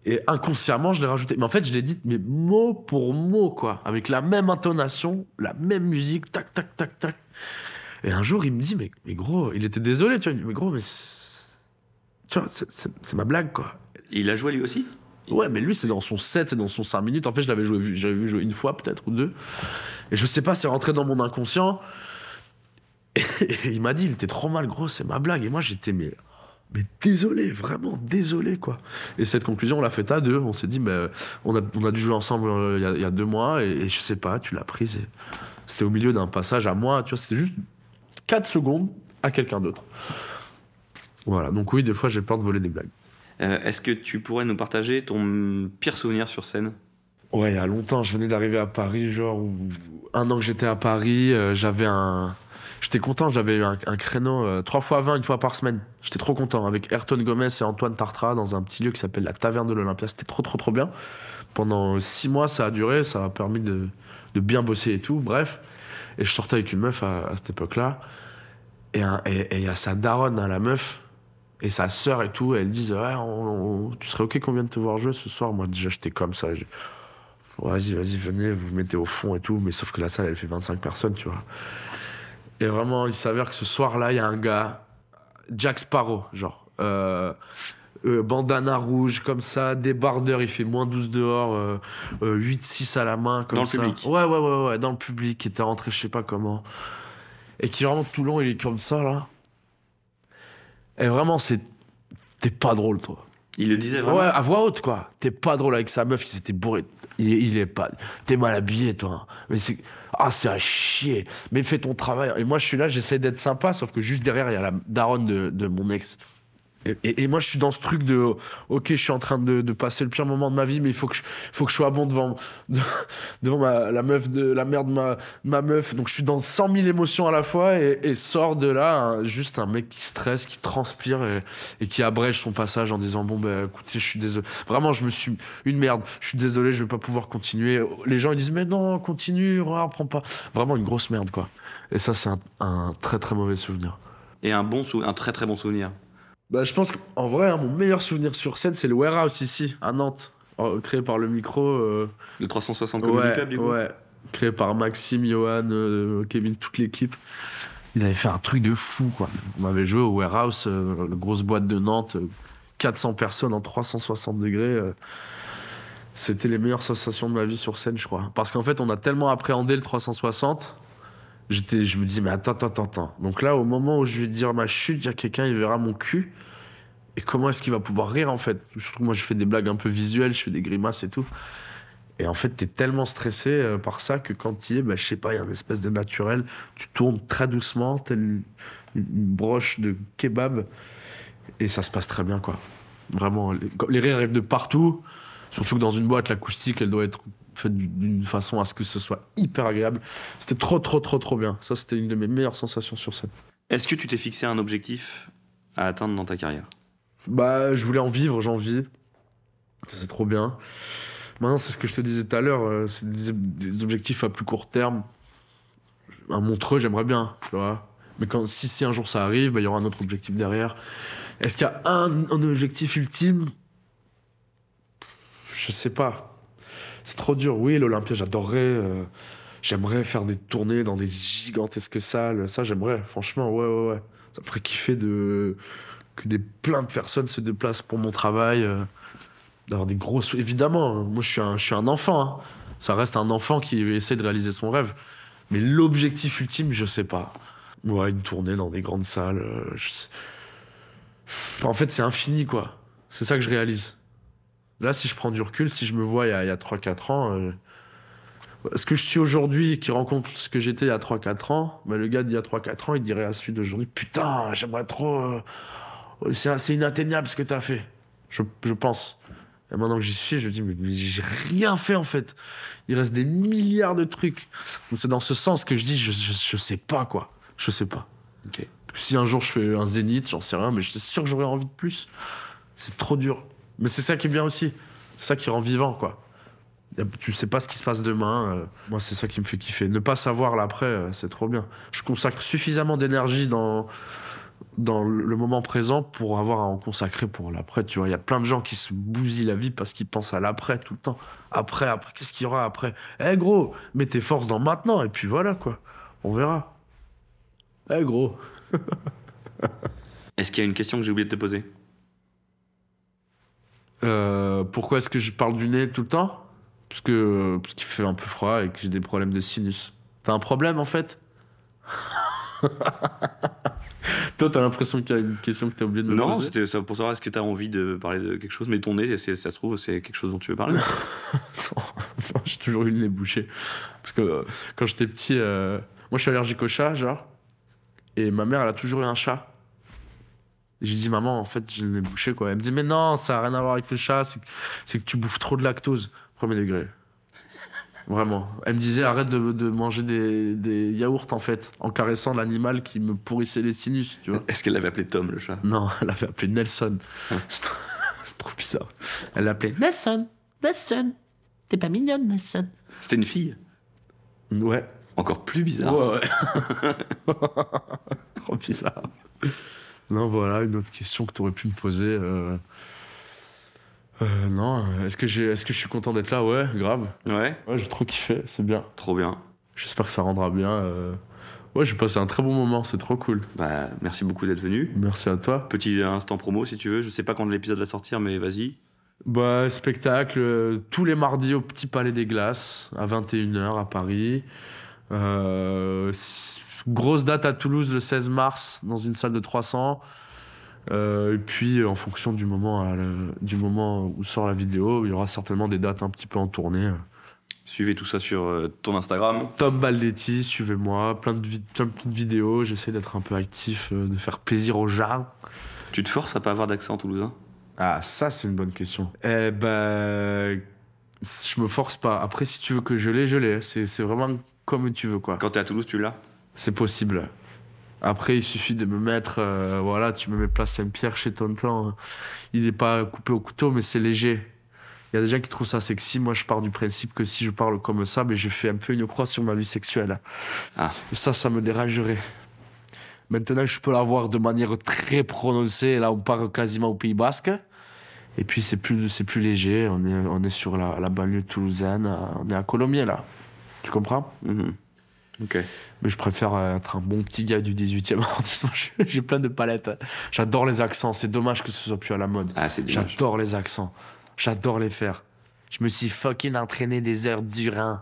Et inconsciemment, je l'ai rajouté. Mais en fait, je l'ai dit, mais mot pour mot, quoi. Avec la même intonation, la même musique, tac, tac, tac, tac. Et un jour, il me dit, mais, mais gros, il était désolé, tu vois. Il me dit, mais gros, mais. Tu vois, c'est- ma blague, quoi. Il a joué lui aussi? Ouais, mais lui, c'est dans son 7, c'est dans son 5 minutes. En fait, je l'avais joué, j'avais vu jouer une fois, peut-être, ou deux. Et je sais pas, c'est rentré dans mon inconscient. Et, il m'a dit, il était trop mal, gros, c'est ma blague. Et moi, j'étais, mais, mais désolé, vraiment désolé, quoi. Et cette conclusion, on l'a faite à deux. On s'est dit, mais, on, a, on a dû jouer ensemble euh, il y a- il y, a deux mois. Et, et je sais pas, tu l'as prise. et C'était au milieu d'un passage à moi, tu vois, c'était juste 4 secondes à quelqu'un d'autre. Voilà, donc oui, des fois, j'ai peur de voler des blagues. Euh, Est-ce que tu pourrais nous partager ton pire souvenir sur scène? Ouais, il y a longtemps, je venais d'arriver à Paris, genre un an que j'étais à Paris, euh, j'avais un. J'étais content, j'avais un, un créneau euh, trois fois 20, une fois par semaine. J'étais trop content avec Ayrton Gomez et Antoine Tartra dans un petit lieu qui s'appelle la Taverne de l'Olympia. C'était trop, trop, trop bien. Pendant six mois, ça a duré, ça a permis de, bien bosser et tout, bref. Et je sortais avec une meuf à, cette époque-là. Et et et il y a sa daronne, hein, la meuf, et sa sœur et tout, elles disent Ouais, tu serais ok qu'on vienne te voir jouer ce soir? Moi, déjà, j'étais comme ça. Vas-y, vas-y, venez, vous vous mettez au fond et tout. Mais sauf que la salle, elle fait 25 personnes, tu vois. Et vraiment, il s'avère que ce soir-là, il y a un gars, Jack Sparrow, genre. euh, euh, bandana rouge, comme ça, débardeur, il fait moins 12 dehors, euh, euh, 8-6 à la main, comme Dans le ça. public. Ouais, ouais, ouais, ouais, dans le public, qui était rentré, je sais pas comment. Et qui vraiment tout long, il est comme ça, là. Et vraiment, c'est. T'es pas drôle, toi. Il le disait vraiment Ouais, à voix haute, quoi. T'es pas drôle avec sa meuf qui s'était bourrée. Il est pas. T'es mal habillé, toi. Mais c'est. Ah, c'est à chier. Mais fais ton travail. Et moi, je suis là, j'essaie d'être sympa, sauf que juste derrière, il y a la daronne de, de mon ex. Et, moi, je suis dans ce truc de. Ok, je suis en train de, passer le pire moment de ma vie, mais il faut que je, faut que je sois bon devant, de- devant ma, la meuf de la mère ma, ma meuf. Donc, je suis dans 100 000 émotions à la fois et, sort de là hein, juste un mec qui stresse, qui transpire et, qui abrège son passage en disant Bon, ben écoutez, je suis désolé. Vraiment, je me suis. Une merde. Je suis désolé, je vais pas pouvoir continuer. Les gens, ils disent Mais non, continue, reprends pas. Vraiment une grosse merde, quoi. Et ça, c'est un, un très très mauvais souvenir. Et un bon sou- un très très bon souvenir. Bah, je pense qu'en vrai, hein, mon meilleur souvenir sur scène, c'est le Warehouse ici, à Nantes. Euh, créé par le micro. euh, Le 360 Comedy ouais, Club, du coup ouais. Créé par Maxime, Johan, euh, Kevin, toute l'équipe. Ils avaient fait un truc de fou, quoi. On avait joué au Warehouse, euh, la grosse boîte de Nantes, euh, 400 personnes en 360 degrés. euh. C'était les meilleures sensations de ma vie sur scène, je crois. Parce qu'en fait, on a tellement appréhendé le 360. J'étais, je me dis, mais attends, attends, attends. Donc là, au moment où je vais dire ma chute, il y a quelqu'un, il verra mon cul. Et comment est-ce qu'il va pouvoir rire, en fait? Surtout que moi, je fais des blagues un peu visuelles, je fais des grimaces et tout. Et en fait, t'es tellement stressé euh, par ça que quand tu y es, bah, je sais pas, il y a une espèce de naturel. Tu tournes très doucement, tel une, une broche de kebab. Et ça se passe très bien, quoi. Vraiment, les, les rires arrivent de partout. Surtout que dans une boîte, l'acoustique, elle doit être faite d'une façon à ce que ce soit hyper agréable. C'était trop, trop, trop, trop bien. Ça, c'était une de mes meilleures sensations sur scène. Est-ce que tu t'es fixé un objectif à atteindre dans ta carrière? Bah, je voulais en vivre, j'en vis. C'est trop bien. Maintenant, c'est ce que je te disais tout à l'heure, euh, c'est des, des objectifs à plus court terme. Un Montreux, j'aimerais bien, tu vois. Mais quand, si, si un jour ça arrive, bah, il y aura un autre objectif derrière. Est-ce qu'il y a un, un objectif ultime? Je sais pas. C'est trop dur. Oui, l'Olympia, j'adorerais. euh, j'aimerais faire des tournées dans des gigantesques salles. Ça, j'aimerais, franchement, ouais, ouais, ouais. Ça me ferait kiffer de que des plein de personnes se déplacent pour mon travail, euh, d'avoir des grosses. Évidemment, hein, moi je suis un, je suis un enfant. hein. Ça reste un enfant qui essaie de réaliser son rêve. Mais l'objectif ultime, je sais pas. Ouais, une tournée dans des grandes salles. euh, En fait, c'est infini, quoi. C'est ça que je réalise. Là, si je prends du recul, si je me vois il y a, a 3-4 ans, euh, ce que je suis aujourd'hui, qui rencontre ce que j'étais il y a 3-4 ans, bah, le gars d'il y a 3-4 ans, il dirait à celui d'aujourd'hui Putain, j'aimerais trop. euh, c'est c'est inatteignable ce que t'as fait. Je, je pense. Et maintenant que j'y suis, je dis Mais, mais j'ai rien fait en fait. Il reste des milliards de trucs. Donc c'est dans ce sens que je dis Je, je, je sais pas quoi. Je sais pas. Ok. Si un jour je fais un zénith, j'en sais rien, mais j'étais sûr que j'aurais envie de plus. C'est trop dur. Mais c'est ça qui est bien aussi. C'est ça qui rend vivant, quoi. Tu sais pas ce qui se passe demain. euh, moi, c'est ça qui me fait kiffer. Ne pas savoir l'après, euh, c'est trop bien. Je consacre suffisamment d'énergie dans, dans le le moment présent pour avoir à en consacrer pour l'après. Tu vois, il y a plein de gens qui se bousillent la vie parce qu'ils pensent à l'après tout le temps. Après, après, qu'est-ce qu'il y aura après? Eh gros, mets tes forces dans maintenant et puis voilà, quoi. On verra. Eh gros. Est-ce qu'il y a une question que j'ai oublié de te poser? Euh, pourquoi est-ce que je parle du nez tout le temps? Parce, que, parce qu'il fait un peu froid et que j'ai des problèmes de sinus. T'as un problème en fait? Toi, t'as l'impression qu'il y a une question que t'as oublié de me Non, poser? c'était ça pour savoir est-ce que tu as envie de parler de quelque chose, mais ton nez, ça se trouve, c'est quelque chose dont tu veux parler. Non, j'ai toujours eu le nez bouché. Parce que euh, quand j'étais petit, euh, moi je suis allergique au chat, genre. Et ma mère, elle a toujours eu un chat. Je lui dis, maman, en fait, j'ai le nez bouché, quoi. Elle me dit, mais non, ça n'a rien à voir avec le chat, c'est que, tu bouffes trop de lactose. Premier degré. Vraiment. Elle me disait, arrête de, de manger des, des yaourts, en fait, en caressant l'animal qui me pourrissait les sinus, tu vois. Est-ce qu'elle l'avait appelé Tom, le chat? Non, elle avait appelé Nelson. Trop, c'est trop bizarre. Elle l'appelait Nelson, Nelson, t'es pas mignonne, Nelson. C'était une fille? Ouais. Encore plus bizarre. Ouais, ouais. Trop bizarre. Non, voilà, une autre question que tu aurais pu me poser. euh, euh, non, est-ce que, j'ai, est-ce que je suis content d'être là? Ouais, grave. Ouais, Ouais, j'ai trop kiffé, c'est bien. trop bien. J'espère que ça rendra bien. euh. Ouais, j'ai passé un très bon moment, c'est trop cool. Bah, merci beaucoup d'être venu. Merci à toi. Petit instant promo si tu veux. Je sais pas quand l'épisode va sortir, mais vas-y. Bah, spectacle tous les mardis au Petit Palais des Glaces, à 21h à Paris. Euh, grosse date à Toulouse le 16 mars, dans une salle de 300. Euh, et puis, en fonction du moment, la- du moment où sort la vidéo, il y aura certainement des dates un petit peu en tournée. Suivez tout ça sur euh, ton Instagram. Tom Baldetti, suivez-moi, plein de, vi- plein de petites vidéos, j'essaie d'être un peu actif, euh, de faire plaisir aux gens. Tu te forces à pas avoir d'accent toulousain Ah, ça, c'est une bonne question. Eh ben. Je me force pas. Après, si tu veux que je l'ai, je l'ai. C'est c'est vraiment comme tu veux, quoi. Quand t'es à Toulouse, tu l'as? C'est possible. Après, il suffit de me mettre. euh, voilà, tu me mets place Saint-Pierre chez Tonton. Il est pas coupé au couteau, mais c'est léger. Il y a des gens qui trouvent ça sexy. Moi, je pars du principe que si je parle comme ça, ben, je fais un peu une croix sur ma vie sexuelle. Ah. Et ça, ça me dérangerait. Maintenant, je peux l'avoir de manière très prononcée. Là, on part quasiment au Pays Basque. Et puis, c'est plus, c'est plus léger. On est, on est sur la, la banlieue toulousaine. On est à Colomiers, là. Tu comprends? Mhm. Mais je préfère euh, être un bon petit gars du 18e arrondissement. J'ai plein de palettes. J'adore les accents. C'est dommage que ce soit plus à la mode. Ah. J'adore les accents. J'adore les faire. Je me suis fucking entraîné des heures durant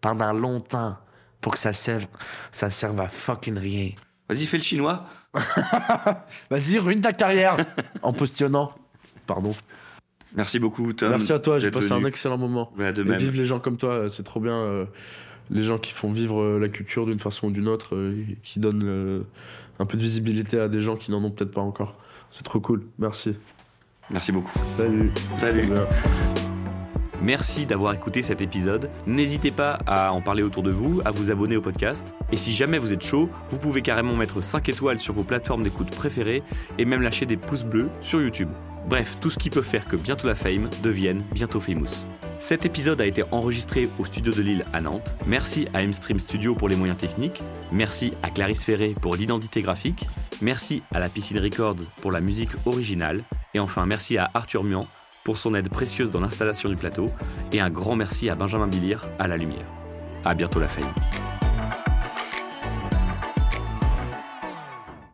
pendant longtemps pour que ça serve, ça serve à fucking rien. Vas-y, fais le chinois. Vas-y, ruine ta carrière en postillonnant. Pardon. Merci beaucoup, Tom. Merci à toi. J'ai passé venu. un excellent moment. Ouais, de Et même. vive les gens comme toi. C'est trop bien. euh, les gens qui font vivre euh, la culture d'une façon ou d'une autre, euh, qui donnent euh, un peu de visibilité à des gens qui n'en ont peut-être pas encore. C'est trop cool. Merci. Merci beaucoup. Salut. Salut. Merci d'avoir écouté cet épisode. N'hésitez pas à en parler autour de vous, à vous abonner au podcast. Et si jamais vous êtes chaud, vous pouvez carrément mettre 5 étoiles sur vos plateformes d'écoute préférées et même lâcher des pouces bleus sur YouTube. Bref, tout ce qui peut faire que bientôt la fame devienne bientôt famous. Cet épisode a été enregistré au studio de Lille à Nantes. Merci à Mstream Studio pour les moyens techniques. Merci à Clarisse Ferré pour l'identité graphique. Merci à la Piscine Records pour la musique originale. Et enfin, merci à Arthur Mian pour son aide précieuse dans l'installation du plateau. Et un grand merci à Benjamin Billir à la lumière. À bientôt la fame.